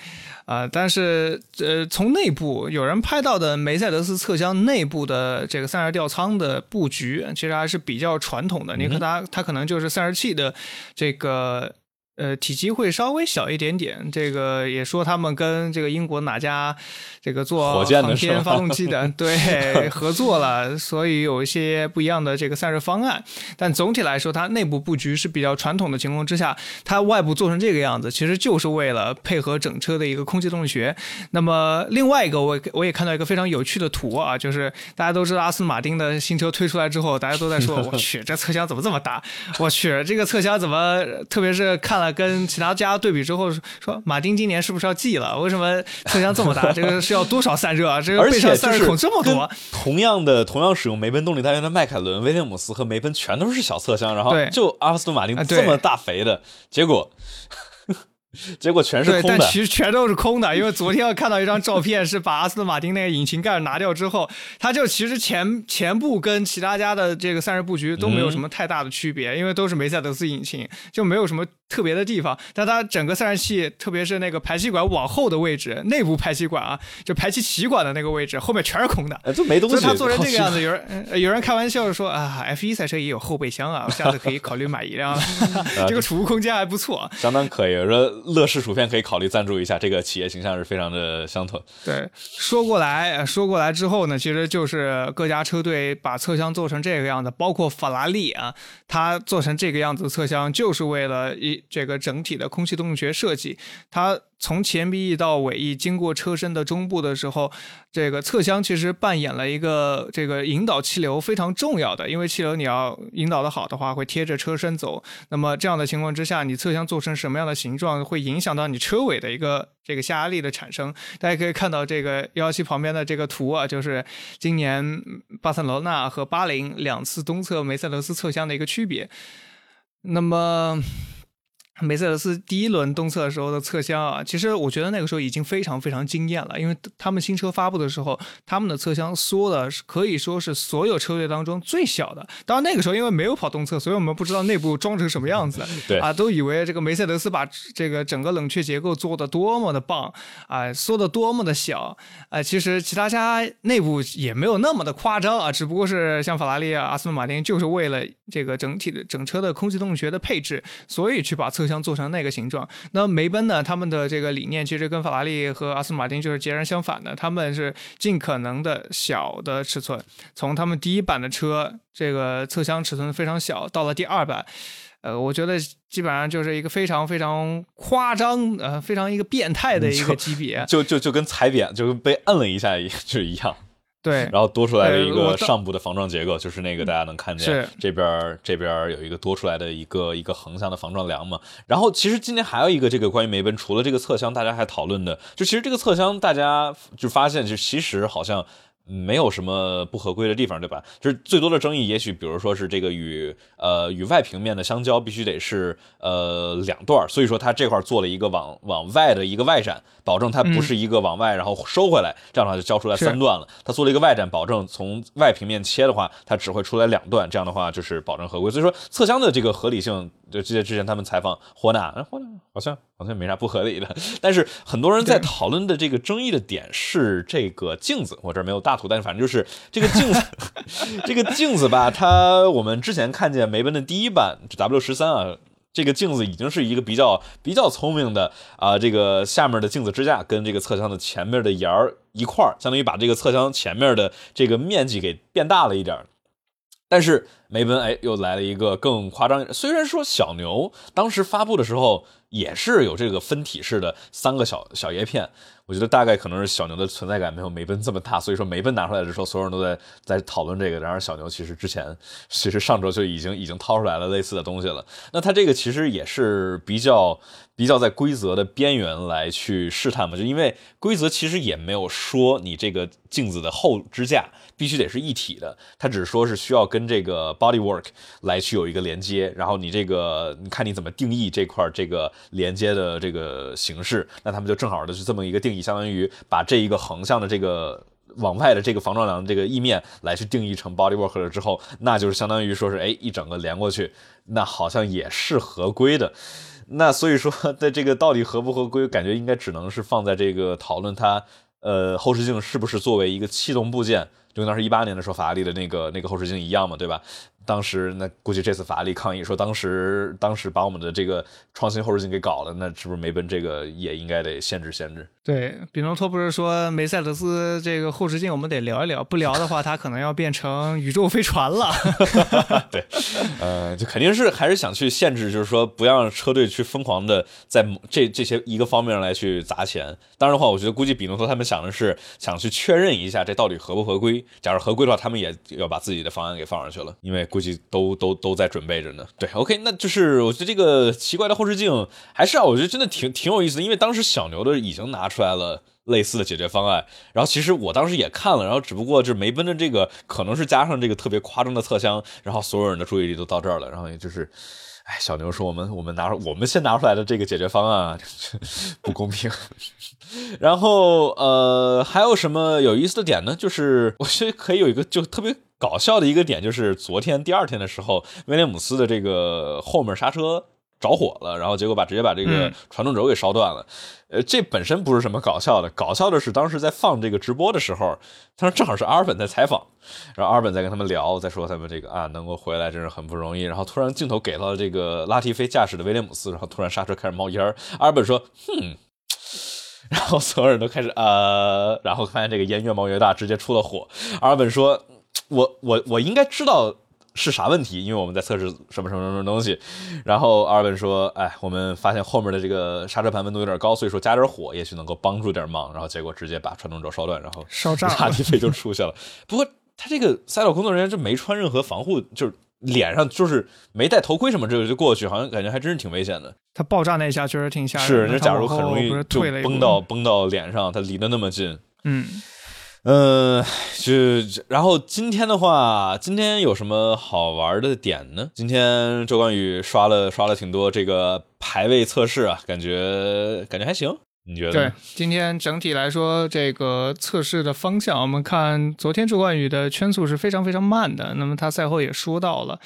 啊，但是呃，从内部有人拍到的梅赛德斯侧箱内部的这个散热吊舱的布局，其实还是比较传统的。你看它，它可能就是散热器的这个呃，体积会稍微小一点点。这个也说他们跟这个英国哪家这个做火箭的航天发动机的对 <laughs> 合作了，所以有一些不一样的这个散热方案。但总体来说，它内部布局是比较传统的情况之下，它外部做成这个样子，其实就是为了配合整车的一个空气动力学。那么另外一个，我我也看到一个非常有趣的图啊，就是大家都知道阿斯顿马丁的新车推出来之后，大家都在说，<laughs> 我去，这侧箱怎么这么大？我去，这个侧箱怎么？特别是看了跟其他家对比之后，说马丁今年是不是要记了？为什么侧箱这么大？<laughs> 这个是要多少散热啊？这个而且就背上散热孔这么多。同样的同样使用梅奔动力单元的迈凯伦、威廉姆斯和梅奔全都是小侧箱，然后对就阿斯顿马丁这么大肥的，结果 <laughs> 结果全是对，空的。但其实全都是空的，因为昨天我看到一张照片，是把阿斯顿马丁那个引擎盖拿掉之后，它就其实前前部跟其他家的这个散热布局都没有什么太大的区别，因为都是梅赛德斯引擎，就没有什么特别的地方。但它整个散热器，特别是那个排气管往后的位置，内部排气管啊，就排气歧管的那个位置，后面全是空的。哎，就没东西。所以它做成这个样子，有人呃有人开玩笑说啊，F 一赛车也有后备箱啊，我下次可以考虑买一辆了，<laughs> <laughs> 这个储物空间还不错。相当可以。我说乐视薯片可以考虑赞助一下，这个企业形象是非常的相同。对，说过来，说过来之后呢，其实就是各家车队把侧箱做成这个样子，包括法拉利啊，它做成这个样子侧箱，就是为了一这个整体的空气动力学设计。它从前臂翼到尾翼，经过车身的中部的时候，这个侧箱其实扮演了一个这个引导气流非常重要的，因为气流你要引导的好的话，会贴着车身走。那么这样的情况之下，你侧箱做成什么样的形状，会影响到你车尾的一个这个下压力的产生。大家可以看到这个幺幺七旁边的这个图啊，就是今年巴塞罗那和巴林两次东侧梅赛德斯侧箱的一个区别。那么。梅赛德斯第一轮东侧的时候的侧箱啊，其实我觉得那个时候已经非常非常惊艳了，因为他们新车发布的时候，他们的侧箱缩的是可以说是所有车队当中最小的。当然那个时候因为没有跑东侧，所以我们不知道内部装成什么样子。<laughs> 对啊，都以为这个梅赛德斯把这个整个冷却结构做的多么的棒啊，缩的多么的小啊。其实其他家内部也没有那么的夸张啊，只不过是像法拉利啊、阿斯顿马丁，就是为了这个整体的整车的空气动力学的配置，所以去把侧箱做成那个形状。那梅奔呢，他们的这个理念其实跟法拉利和阿斯顿马丁就是截然相反的，他们是尽可能的小的尺寸，从他们第一版的车这个侧箱尺寸非常小，到了第二版。呃，我觉得基本上就是一个非常非常夸张，呃，非常一个变态的一个级别。就就就跟踩扁，就跟被摁了一下一就一样。对，然后多出来的一个上部的防撞结构，就是那个大家能看见这边儿这边儿有一个多出来的一个一个横向的防撞梁嘛。然后其实今年还有一个这个关于梅奔，除了这个侧箱，大家还讨论的，就其实这个侧箱大家就发现，就其实好像。没有什么不合规的地方，对吧？就是最多的争议，也许比如说是这个与呃与外平面的相交必须得是呃两段儿，所以说它这块儿做了一个往往外的一个外展，保证它不是一个往外然后收回来，这样的话就交出来三段了。它做了一个外展，保证从外平面切的话，它只会出来两段，这样的话就是保证合规。所以说侧箱的这个合理性，就记得之前他们采访霍纳，哎霍纳好像好像没啥不合理的，但是很多人在讨论的这个争议的点是这个镜子，我这儿没有大图，但是反正就是这个镜子，<laughs> 这个镜子吧，它我们之前看见梅奔的第一版 W 十三啊。这个镜子已经是一个比较比较聪明的啊、这个下面的镜子支架跟这个侧箱的前面的沿儿一块儿，相当于把这个侧箱前面的这个面积给变大了一点儿。但是梅奔哎又来了一个更夸张，虽然说小牛当时发布的时候也是有这个分体式的三个小小叶片，我觉得大概可能是小牛的存在感没有梅奔这么大，所以说梅奔拿出来的时候，所有人都在在讨论这个。然而小牛其实之前其实上周就已经已经掏出来了类似的东西了。那它这个其实也是比较比较在规则的边缘来去试探嘛，就因为规则其实也没有说你这个镜子的后支架必须得是一体的，它只说是需要跟这个 bodywork 来去有一个连接，然后你这个你看你怎么定义这块这个连接的这个形式，那他们就正好的是这么一个定义，相当于把这一个横向的这个。往外的这个防撞梁的这个翼面来去定义成 bodywork 了之后，那就是相当于说是哎一整个连过去，那好像也是合规的。那所以说，在这个到底合不合规，感觉应该只能是放在这个讨论它呃后视镜是不是作为一个气动部件就跟当时一八年的时候法拉利的那个那个后视镜一样嘛，对吧？当时那估计这次法拉利抗议说，当时当时把我们的这个创新后视镜给搞了，那是不是梅奔这个也应该得限制限制？对，比诺托不是说梅赛德斯这个后视镜我们得聊一聊，不聊的话，它可能要变成宇宙飞船了。<laughs> 对，呃，就肯定是还是想去限制，就是说不要让车队去疯狂的在这这些一个方面上来去砸钱。当然的话，我觉得估计比诺托他们想的是想去确认一下这到底合不合规。假如合规的话，他们也要把自己的方案给放上去了，因为。估计都都都在准备着呢。对，OK，那就是我觉得这个奇怪的后视镜还是啊，我觉得真的挺挺有意思的。因为当时小牛的已经拿出来了类似的解决方案，然后其实我当时也看了，然后只不过就是梅奔的这个可能是加上这个特别夸张的侧箱，然后所有人的注意力都到这儿了，然后也就是，哎，小牛说我们我们拿我们先拿出来的这个解决方案不公平。然后呃，还有什么有意思的点呢？就是我觉得可以有一个就特别。搞笑的一个点就是昨天第二天的时候，威廉姆斯的这个后面刹车着火了，然后结果把直接把这个传动轴给烧断了。呃，这本身不是什么搞笑的，搞笑的是当时在放这个直播的时候，他说正好是阿尔本在采访，然后阿尔本在跟他们聊，在说他们这个啊能够回来真是很不容易。然后突然镜头给到了这个拉提菲驾驶的威廉姆斯，然后突然刹车开始冒烟阿尔本说：“哼。”然后所有人都开始呃，然后发现这个烟越冒越大，直接出了火。阿尔本说。我我我应该知道是啥问题，因为我们在测试什么什么什么东西。然后阿尔本说：“哎，我们发现后面的这个刹车盘温度有点高，所以说加点火也许能够帮助点忙。”然后结果直接把传动轴烧断，然后烧炸，<laughs> 拉提菲就出去了。不过他这个赛道工作人员就没穿任何防护，就是脸上就是没戴头盔什么，这个就过去，好像感觉还真是挺危险的。他爆炸那一下确实挺吓人。是，那假如很容易就崩到崩到脸上，他离得那么近。嗯。嗯，就然后今天的话，今天有什么好玩的点呢？今天周冠宇刷了刷了挺多这个排位测试啊，感觉感觉还行，你觉得？对，今天整体来说，这个测试的方向，我们看昨天周冠宇的圈速是非常非常慢的，那么他赛后也说到了。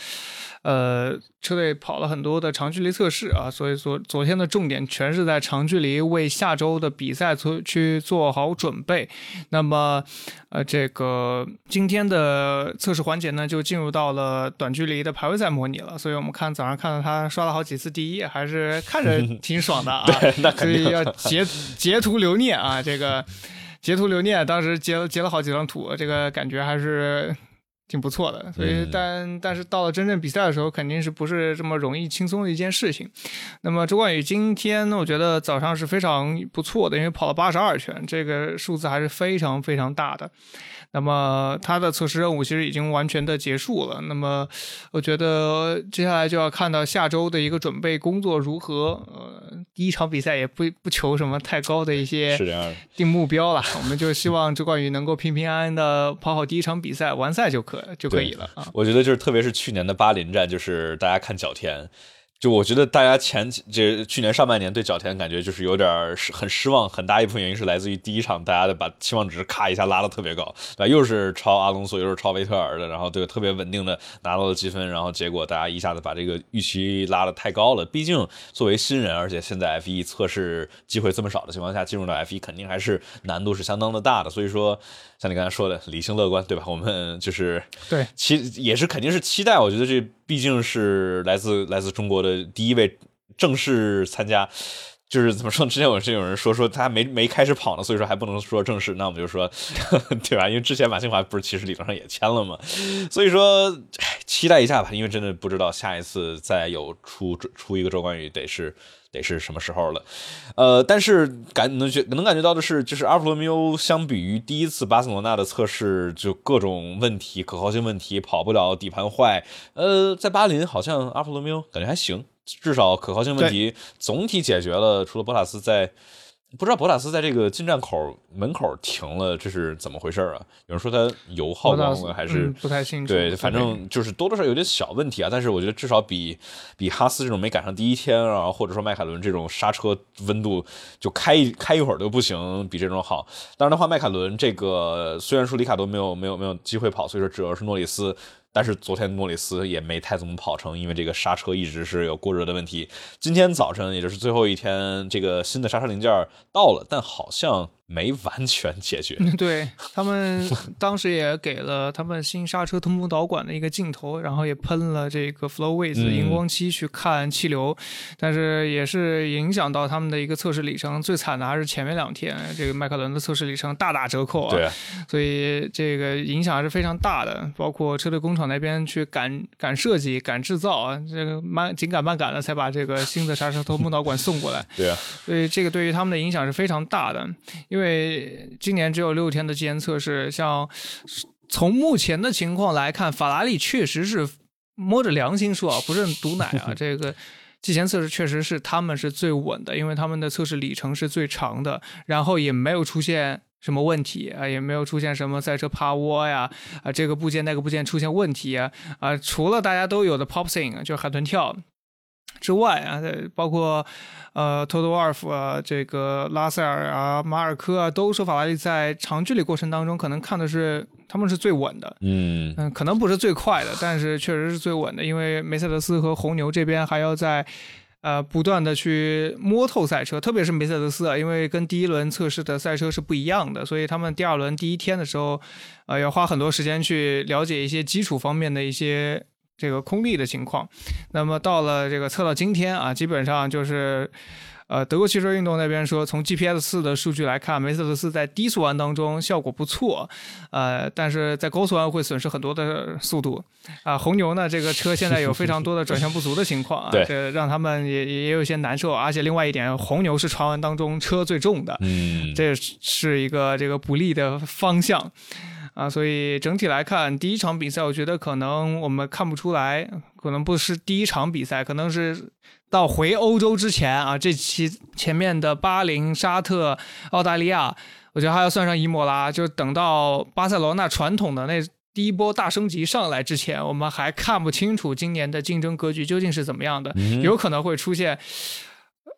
呃，车队跑了很多的长距离测试啊，所以说昨天的重点全是在长距离为下周的比赛做去做好准备。那么，呃，这个今天的测试环节呢，就进入到了短距离的排位赛模拟了。所以我们看早上看到他刷了好几次第一，还是看着 <laughs> 挺爽的啊。对，那所以要截截图留念啊，这个截图留念，当时截了截了好几张图，这个感觉还是。挺不错的，所以但但是到了真正比赛的时候，肯定是不是这么容易轻松的一件事情。那么周冠宇今天，我觉得早上是非常不错的，因为跑了八十二圈，这个数字还是非常非常大的。那么他的测试任务其实已经完全的结束了。那么我觉得接下来就要看到下周的一个准备工作如何。呃，第一场比赛也不不求什么太高的一些定目标了，我们就希望周冠宇能够平平安安的跑好第一场比赛，完赛就可就可以了啊。我觉得就是特别是去年的巴林站，就是大家看角田。就我觉得大家前几这去年上半年对角田感觉就是有点失很失望，很大一部分原因是来自于第一场大家的把期望值咔一下拉的特别高，对吧？又是超阿隆索，又是超维特尔的，然后这个特别稳定的拿到了积分，然后结果大家一下子把这个预期拉的太高了。毕竟作为新人，而且现在 F 一测试机会这么少的情况下，进入到 F 一肯定还是难度是相当的大的。所以说，像你刚才说的，理性乐观，对吧？我们就是对期也是肯定是期待。我觉得这。毕竟是来自来自中国的第一位正式参加，就是怎么说？之前我是有人说说他没没开始跑呢，所以说还不能说正式。那我们就说，<laughs> 对吧？因为之前马清华不是其实理论上也签了嘛？所以说期待一下吧，因为真的不知道下一次再有出出一个周冠宇得是。得是什么时候了？呃，但是感能觉能感觉到的是，就是阿弗罗密欧相比于第一次巴塞罗那的测试，就各种问题、可靠性问题，跑不了，底盘坏。呃，在巴林好像阿弗罗密欧感觉还行，至少可靠性问题总体解决了，除了博塔斯在。不知道博塔斯在这个进站口门口停了，这是怎么回事啊？有人说他油耗光了，还是不太清楚。对，反正就是多多少有点小问题啊。但是我觉得至少比比哈斯这种没赶上第一天啊，或者说迈凯伦这种刹车温度就开一开一会儿都不行，比这种好。当然的话，迈凯伦这个虽然说里卡多没有没有没有机会跑，所以说只要是诺里斯。但是昨天莫里斯也没太怎么跑成，因为这个刹车一直是有过热的问题。今天早晨，也就是最后一天，这个新的刹车零件到了，但好像没完全解决。<laughs> 对他们当时也给了他们新刹车通风导管的一个镜头，然后也喷了这个 Flowways 荧光漆去看气流，但是也是影响到他们的一个测试里程。最惨的还是前面两天，这个迈凯伦的测试里程大打折扣啊。对，所以这个影响还是非常大的。包括车队工厂那边去赶赶设计、赶制造啊，这个慢紧赶慢赶的才把这个新的刹车通风导管送过来。<laughs> 对啊，所以这个对于他们的影响是非常大的，因为。因为今年只有六天的基前测试，像从目前的情况来看，法拉利确实是摸着良心说啊，不是毒奶啊，<laughs> 这个季前测试确实是他们是最稳的，因为他们的测试里程是最长的，然后也没有出现什么问题啊，也没有出现什么赛车趴窝呀啊，这个部件那个部件出现问题啊啊，除了大家都有的 popsing 就是海豚跳。之外啊，包括呃，托多沃尔夫啊，这个拉塞尔啊，马尔科啊，都说法拉利在长距离过程当中可能看的是他们是最稳的，嗯嗯，可能不是最快的，但是确实是最稳的，因为梅赛德斯和红牛这边还要在呃不断的去摸透赛车，特别是梅赛德斯啊，因为跟第一轮测试的赛车是不一样的，所以他们第二轮第一天的时候，呃，要花很多时间去了解一些基础方面的一些。这个空力的情况，那么到了这个测到今天啊，基本上就是，呃，德国汽车运动那边说，从 GPS 四的数据来看，梅赛德斯在低速弯当中效果不错，呃，但是在高速弯会损失很多的速度啊。红牛呢，这个车现在有非常多的转向不足的情况啊，<laughs> 这让他们也也有些难受。而且另外一点，红牛是传闻当中车最重的，嗯，这是一个这个不利的方向。啊，所以整体来看，第一场比赛，我觉得可能我们看不出来，可能不是第一场比赛，可能是到回欧洲之前啊，这期前面的巴林、沙特、澳大利亚，我觉得还要算上伊莫拉，就等到巴塞罗那传统的那第一波大升级上来之前，我们还看不清楚今年的竞争格局究竟是怎么样的，有可能会出现。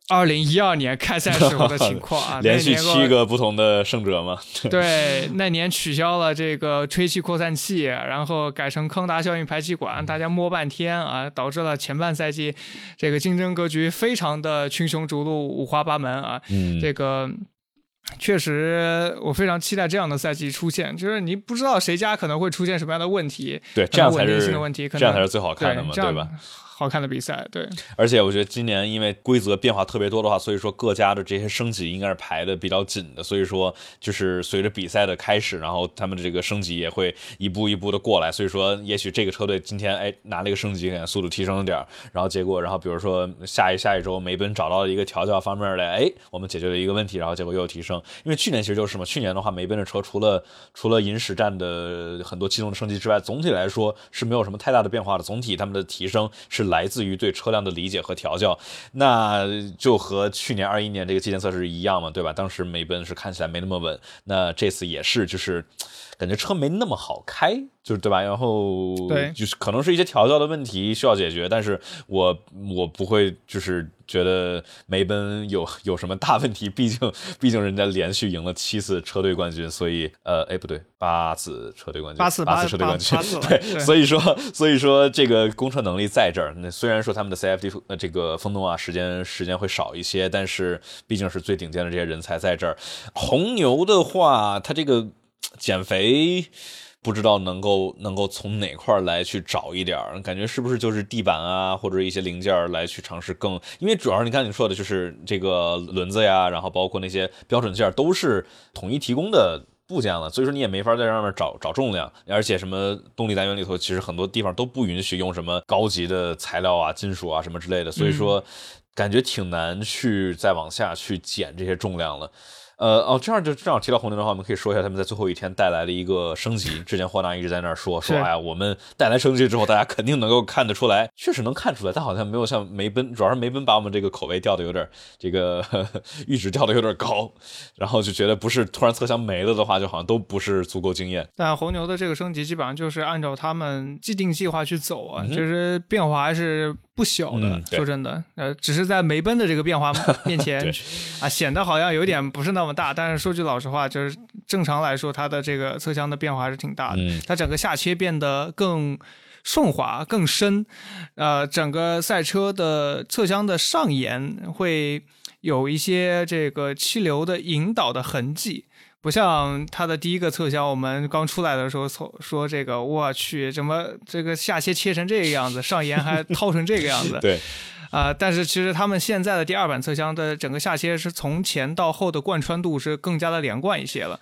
二零一二年开赛时候的情况啊，<laughs> 连续七个不同的胜者嘛。对，那年取消了这个吹气扩散器，然后改成康达效应排气管，大家摸半天啊，导致了前半赛季这个竞争格局非常的群雄逐鹿、五花八门啊。嗯，这个确实，我非常期待这样的赛季出现，就是你不知道谁家可能会出现什么样的问题，对，这样才是的问题，这样才是最好看的嘛，对吧？好看的比赛，对，而且我觉得今年因为规则变化特别多的话，所以说各家的这些升级应该是排的比较紧的，所以说就是随着比赛的开始，然后他们的这个升级也会一步一步的过来，所以说也许这个车队今天哎拿了一个升级，速度提升了点然后结果然后比如说下一下一周梅奔找到了一个调教方面的，哎，我们解决了一个问题，然后结果又有提升，因为去年其实就是嘛，去年的话梅奔的车除了除了银石站的很多气动的升级之外，总体来说是没有什么太大的变化的，总体他们的提升是来自于对车。辆的理解和调教，那就和去年二一年这个纪检测试一样嘛，对吧？当时梅奔是看起来没那么稳，那这次也是，就是感觉车没那么好开，就是对吧？然后对，就是可能是一些调教的问题需要解决，但是我我不会就是。觉得梅奔有有什么大问题？毕竟毕竟人家连续赢了七次车队冠军，所以呃，哎不对，八次车队冠军，八次八次车队冠军，对，所以说所以说这个公车能力在这儿。那虽然说他们的 CFD 呃这个风洞啊时间时间会少一些，但是毕竟是最顶尖的这些人才在这儿。红牛的话，它这个 <tsk> 减肥。不知道能够能够从哪块来去找一点儿，感觉是不是就是地板啊，或者一些零件来去尝试更，因为主要是你看你说的就是这个轮子呀，然后包括那些标准件都是统一提供的部件了，所以说你也没法在上面找找重量，而且什么动力单元里头其实很多地方都不允许用什么高级的材料啊、金属啊什么之类的，所以说感觉挺难去再往下去减这些重量了。呃哦，这样就正好提到红牛的话，我们可以说一下他们在最后一天带来的一个升级。之前霍纳一直在那儿说说，哎呀，我们带来升级之后，大家肯定能够看得出来，确实能看出来，但好像没有像梅奔，主要是梅奔把我们这个口味调的有点这个 <laughs> 阈值调的有点高，然后就觉得不是突然侧箱没了的话，就好像都不是足够惊艳。但红牛的这个升级基本上就是按照他们既定计划去走啊，就是变化还是。不小的，说真的，呃，只是在梅奔的这个变化 <laughs> 面前啊，显得好像有点不是那么大。但是说句老实话，就是正常来说，它的这个侧箱的变化还是挺大的。嗯它整个下切变得更顺滑、更深，呃，整个赛车的侧箱的上沿会有一些这个气流的引导的痕迹。不像它的第一个侧箱，我们刚出来的时候说说这个，我去，怎么这个下切切成这个样子，上沿还掏成这个样子？<laughs> 对，啊、但是其实他们现在的第二版侧箱的整个下切是从前到后的贯穿度是更加的连贯一些了。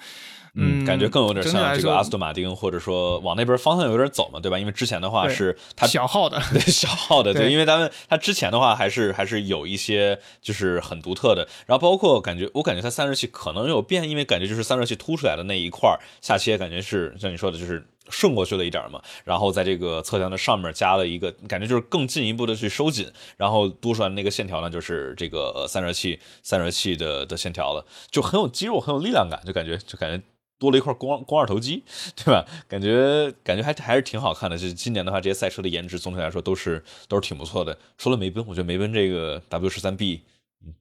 嗯，感觉更有点像这个阿斯顿马丁，或者说往那边方向有点走嘛，对吧？因为之前的话是它小号的，对小号的，对，因为咱们它之前的话还是还是有一些就是很独特的，然后包括感觉我感觉它散热器可能有变，因为感觉就是散热器凸出来的那一块儿下切，感觉是像你说的，就是顺过去了一点嘛，然后在这个侧墙的上面加了一个，感觉就是更进一步的去收紧，然后多出来那个线条呢，就是这个散热器散热器的的线条了，就很有肌肉，很有力量感，就感觉就感觉。多了一块肱肱二头肌，<laughs> 对吧？感觉感觉还还是挺好看的。就今年的话，这些赛车的颜值总体来说都是都是挺不错的。除了梅奔，我觉得梅奔这个 W 十三 B，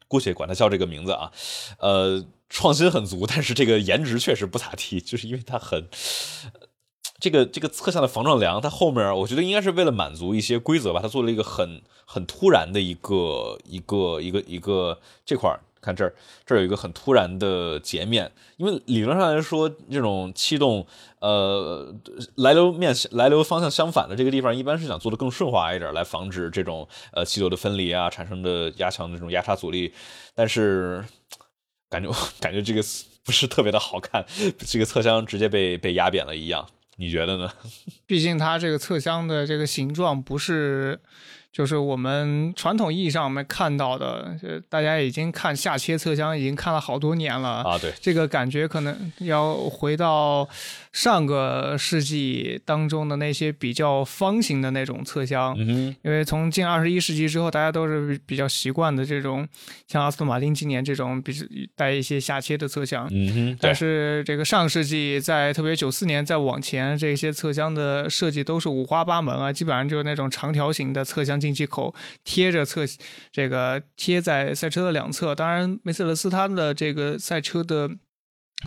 姑且管它叫这个名字啊，呃，创新很足，但是这个颜值确实不咋地，就是因为它很。这个这个侧向的防撞梁，它后面我觉得应该是为了满足一些规则吧，它做了一个很很突然的一个一个一个一个这块儿，看这儿这儿有一个很突然的截面，因为理论上来说，这种气动呃来流面来流方向相反的这个地方，一般是想做的更顺滑一点，来防止这种呃气流的分离啊产生的压强的这种压差阻力，但是感觉 <laughs> 感觉这个不是特别的好看，这个侧箱直接被被压扁了一样。你觉得呢？<laughs> 毕竟它这个侧箱的这个形状不是，就是我们传统意义上我们看到的，呃大家已经看下切侧箱已经看了好多年了啊，对，这个感觉可能要回到上个世纪当中的那些比较方形的那种侧箱，嗯，因为从近二十一世纪之后，大家都是比较习惯的这种，像阿斯顿马丁今年这种比带一些下切的侧箱。嗯哼，但是这个上世纪在特别九四年再往前，这些侧箱的设计都是五花八门啊，基本上就是那种长条形的侧箱进气口贴着侧这个贴在赛车的两侧。当然，梅赛德斯它的这个赛车的。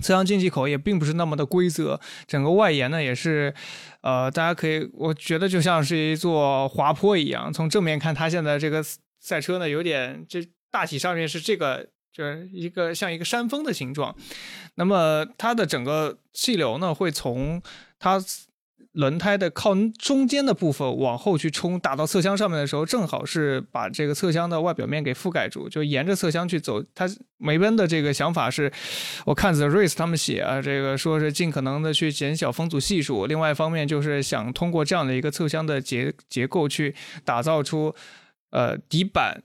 侧箱进气口也并不是那么的规则，整个外延呢也是，呃，大家可以，我觉得就像是一座滑坡一样。从正面看，它现在这个赛车呢有点，这大体上面是这个，就是一个像一个山峰的形状。那么它的整个气流呢会从它轮胎的靠中间的部分往后去冲，打到侧箱上面的时候，正好是把这个侧箱的外表面给覆盖住，就沿着侧箱去走。它梅奔的这个想法是，我看 The Race 他们写啊，这个说是尽可能的去减小风阻系数，另外一方面就是想通过这样的一个侧箱的结结构去打造出，呃，底板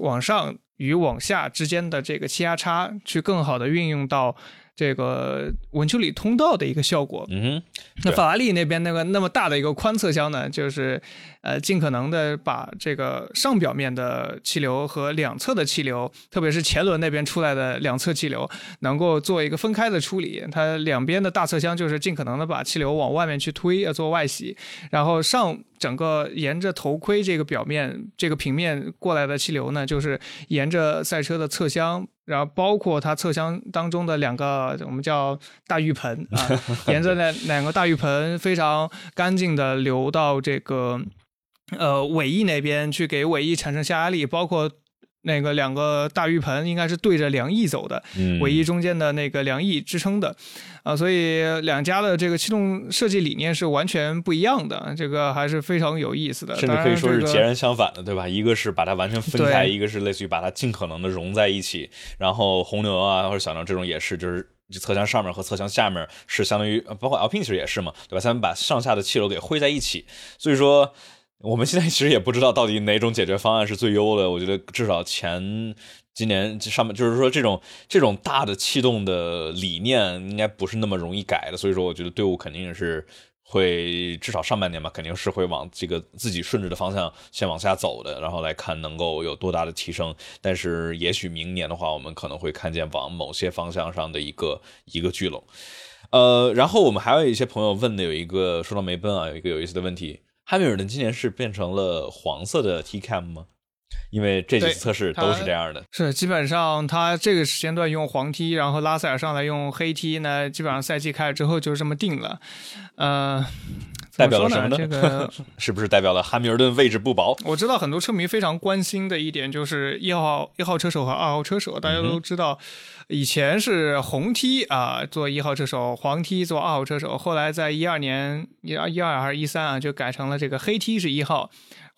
往上与往下之间的这个气压差，去更好的运用到。这个文丘里通道的一个效果，嗯那法拉利那边那个那么大的一个宽侧箱呢，就是呃尽可能的把这个上表面的气流和两侧的气流，特别是前轮那边出来的两侧气流，能够做一个分开的处理。它两边的大侧箱就是尽可能的把气流往外面去推，要做外洗，然后上整个沿着头盔这个表面这个平面过来的气流呢，就是沿着赛车的侧箱。然后包括它侧箱当中的两个我们叫大浴盆啊，<laughs> 沿着那两个大浴盆非常干净的流到这个呃尾翼那边去，给尾翼产生下压力，包括。那个两个大浴盆应该是对着梁翼走的，嗯，尾翼中间的那个梁翼支撑的，啊，所以两家的这个气动设计理念是完全不一样的，这个还是非常有意思的，甚至可以说是截然相反的，对吧？一个是把它完全分开，一个是类似于把它尽可能的融在一起。然后红牛啊或者小牛这种也是，就是侧箱上面和侧箱下面是相当于，呃包括 Alpine 其实也是嘛，对吧？他们把上下的气流给汇在一起，所以说。我们现在其实也不知道到底哪种解决方案是最优的。我觉得至少前今年上面就是说这种这种大的气动的理念应该不是那么容易改的。所以说，我觉得队伍肯定是会至少上半年吧，肯定是会往这个自己顺着的方向先往下走的，然后来看能够有多大的提升。但是也许明年的话，我们可能会看见往某些方向上的一个一个聚拢。呃，然后我们还有一些朋友问的有一个说到梅奔啊，有一个有意思的问题。汉密尔顿今年是变成了黄色的 T cam 吗？因为这几次测试都是这样的。是基本上他这个时间段用黄 T，然后拉塞尔上来用黑 T 呢，基本上赛季开始之后就这么定了。呃，代表了什么呢？这个 <laughs> 是不是代表了汉密尔顿位置不保？我知道很多车迷非常关心的一点就是一号一号车手和二号车手，大家都知道，以前是红 T 啊做一号车手，黄 T 做二号车手，后来在一二年一二一二还是一三啊，就改成了这个黑 T 是一号。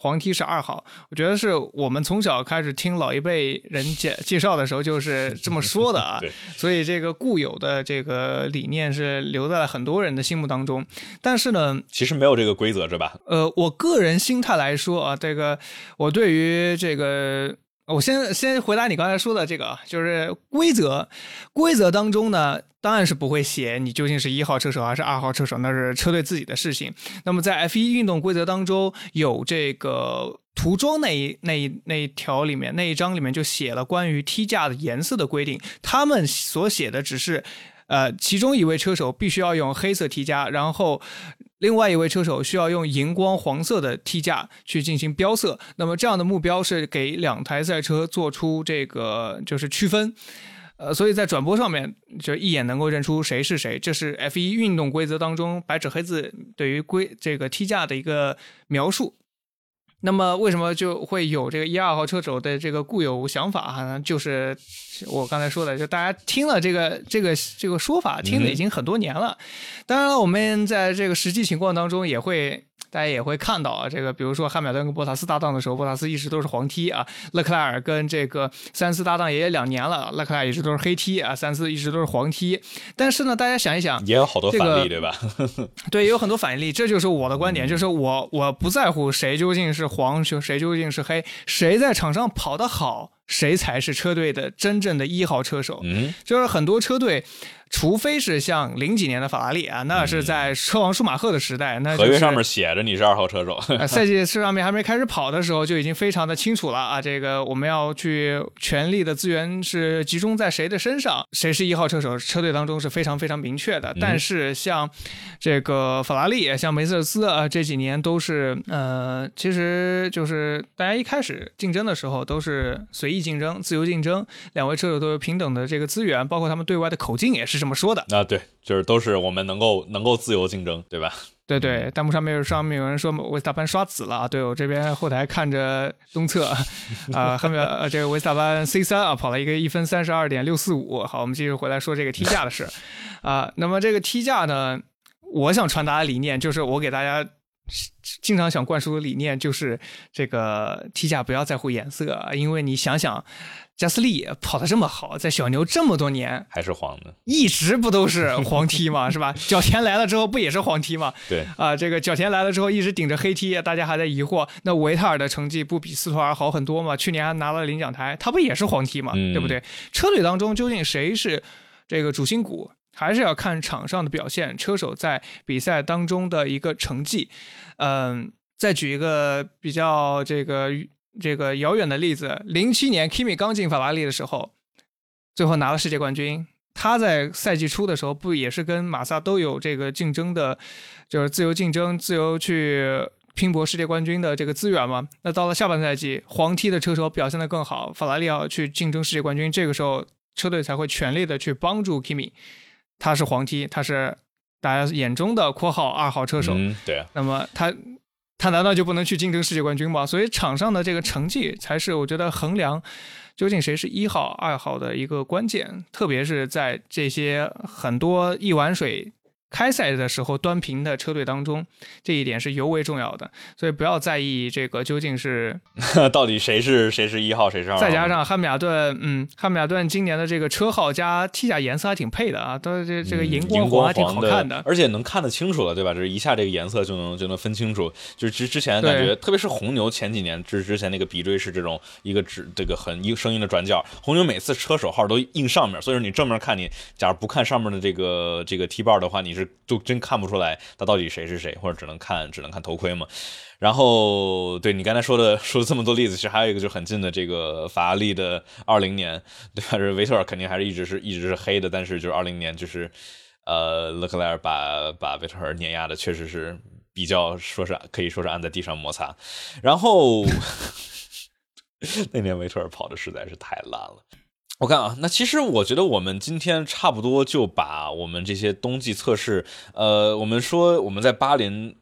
黄梯是二号，我觉得是我们从小开始听老一辈人介 <laughs> 介绍的时候就是这么说的啊，所以这个固有的这个理念是留在了很多人的心目当中。但是呢，其实没有这个规则是吧？呃，我个人心态来说啊，这个我对于这个。我先先回答你刚才说的这个，就是规则，规则当中呢，当然是不会写你究竟是一号车手还是二号车手，那是车队自己的事情。那么在 F 一运动规则当中有这个涂装那一那一那一条里面那一章里面就写了关于 T 架的颜色的规定，他们所写的只是，呃，其中一位车手必须要用黑色 T 架，然后。另外一位车手需要用荧光黄色的 T 架去进行标色，那么这样的目标是给两台赛车做出这个就是区分，呃，所以在转播上面就一眼能够认出谁是谁，这是 F1 运动规则当中白纸黑字对于规这个踢架的一个描述。那么为什么就会有这个一二号车手的这个固有想法哈？就是我刚才说的，就大家听了这个这个这个说法，听了已经很多年了。当然了，我们在这个实际情况当中也会。大家也会看到啊，这个比如说汉密尔顿跟博塔斯搭档的时候，博塔斯一直都是黄 T 啊；勒克莱尔跟这个三思搭档也两年了，勒克莱尔一直都是黑 T 啊，三思一直都是黄 T。但是呢，大家想一想，也有好多反例，对吧？<laughs> <laughs> 对，也有很多反例。这就是我的观点，就是我我不在乎谁究竟是黄，谁究竟是黑，谁在场上跑得好，谁才是车队的真正的一号车手。嗯，就是很多车队。除非是像零几年的法拉利啊，那是在车王舒马赫的时代，那合约上面写着你是二号车手，赛季 <laughs> 上面还没开始跑的时候就已经非常的清楚了啊。这个我们要去全力的资源是集中在谁的身上，谁是一号车手，车队当中是非常非常明确的。但是像这个法拉利，像梅瑟斯啊，这几年都是呃，其实就是大家一开始竞争的时候都是随意竞争、自由竞争，两位车手都有平等的这个资源，包括他们对外的口径也是。这么说的啊，对，就是都是我们能够能够自由竞争，对吧？<laughs> 对对，弹幕上面有上面有人说维斯塔潘刷紫了啊，对我这边后台看着东侧啊，后面呃这个维斯塔潘 C 三啊跑了一个一分三十二点六四五，好，我们继续回来说这个踢架的事啊。那么这个踢架呢，我想传达的理念就是我给大家经常想灌输的理念就是这个踢架不要在乎颜色，因为你想想。加斯利跑得这么好，在小牛这么多年还是黄的，一直不都是黄 T 吗？是吧？角田来了之后不也是黄 T 吗？对啊，这个角田来了之后一直顶着黑 T，大家还在疑惑，那维特尔的成绩不比斯托尔好很多吗？去年还拿了领奖台，他不也是黄 T 吗？对不对？车队当中究竟谁是这个主心骨，还是要看场上的表现，车手在比赛当中的一个成绩。嗯，再举一个比较这个。这个遥远的例子，零七年 Kimi 刚进法拉利的时候，最后拿了世界冠军。他在赛季初的时候，不也是跟马萨都有这个竞争的，就是自由竞争、自由去拼搏世界冠军的这个资源吗？那到了下半赛季，黄 T 的车手表现得更好，法拉利要去竞争世界冠军，这个时候车队才会全力的去帮助 Kimi。他是黄 T，他是大家眼中的括号二号车手。对。那么他。他难道就不能去竞争世界冠军吗？所以场上的这个成绩才是我觉得衡量究竟谁是一号、二号的一个关键，特别是在这些很多一碗水。开赛的时候端平的车队当中，这一点是尤为重要的，所以不要在意这个究竟是 <laughs> 到底谁是谁是一号，谁是二号。再加上汉密尔顿，嗯，汉密尔顿今年的这个车号加 T 甲颜色还挺配的啊，都这这个荧光黄还挺好看的，而且能看得清楚了，对吧？这一下这个颜色就能就能分清楚。就是之之前感觉，特别是红牛前几年之之前那个比锥是这种一个直这个很一个声音的转角，红牛每次车手号都印上面，所以说你正面看你，假如不看上面的这个这个 T 棒的话，你是。就真看不出来他到底谁是谁，或者只能看只能看头盔嘛。然后对你刚才说的说这么多例子，其实还有一个就很近的这个法拉利的二零年，对吧？这维特尔肯定还是一直是一直是黑的，但是就是二零年就是呃勒克莱尔把把维特尔碾压的确实是比较说是可以说是按在地上摩擦。然后 <laughs> 那年维特尔跑的实在是太烂了。我看啊，那其实我觉得我们今天差不多就把我们这些冬季测试，呃，我们说我们在巴林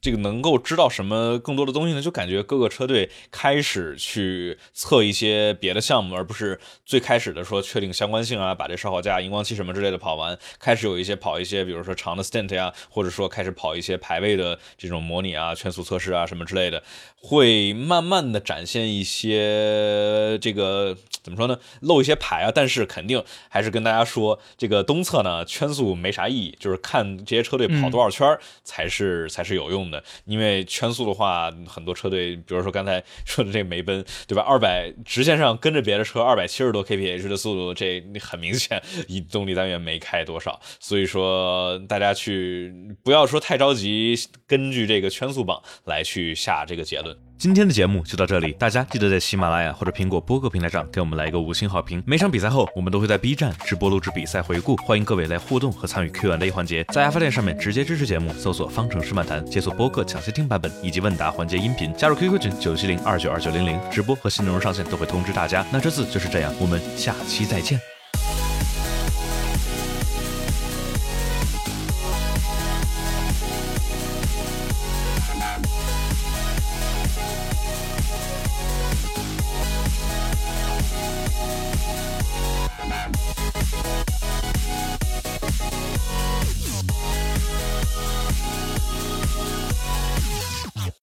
这个能够知道什么更多的东西呢？就感觉各个车队开始去测一些别的项目，而不是最开始的说确定相关性啊，把这烧烤架、荧光器什么之类的跑完，开始有一些跑一些，比如说长的 stint 呀，或者说开始跑一些排位的这种模拟啊、圈速测试啊什么之类的，会慢慢的展现一些这个怎么说呢？露一些。牌啊，但是肯定还是跟大家说，这个东侧呢圈速没啥意义，就是看这些车队跑多少圈才是 <laughs> 才是有用的。因为圈速的话，很多车队，比如说刚才说的这个梅奔，对吧？二百直线上跟着别的车二百七十多 kph 的速度，这很明显，以动力单元没开多少。所以说大家去不要说太着急，根据这个圈速榜来去下这个结论。今天的节目就到这里，大家记得在喜马拉雅或者苹果播客平台上给我们来一个五星好评。每场比赛后，我们都会在 B 站直播录制比赛回顾，欢迎各位来互动和参与 Q&A 环节。在爱发电上面直接支持节目，搜索“方程式漫谈”，解锁播客抢先听版本以及问答环节音频，加入 QQ 群九七零二九二九零零，直播和新内容上线都会通知大家。那这次就是这样，我们下期再见。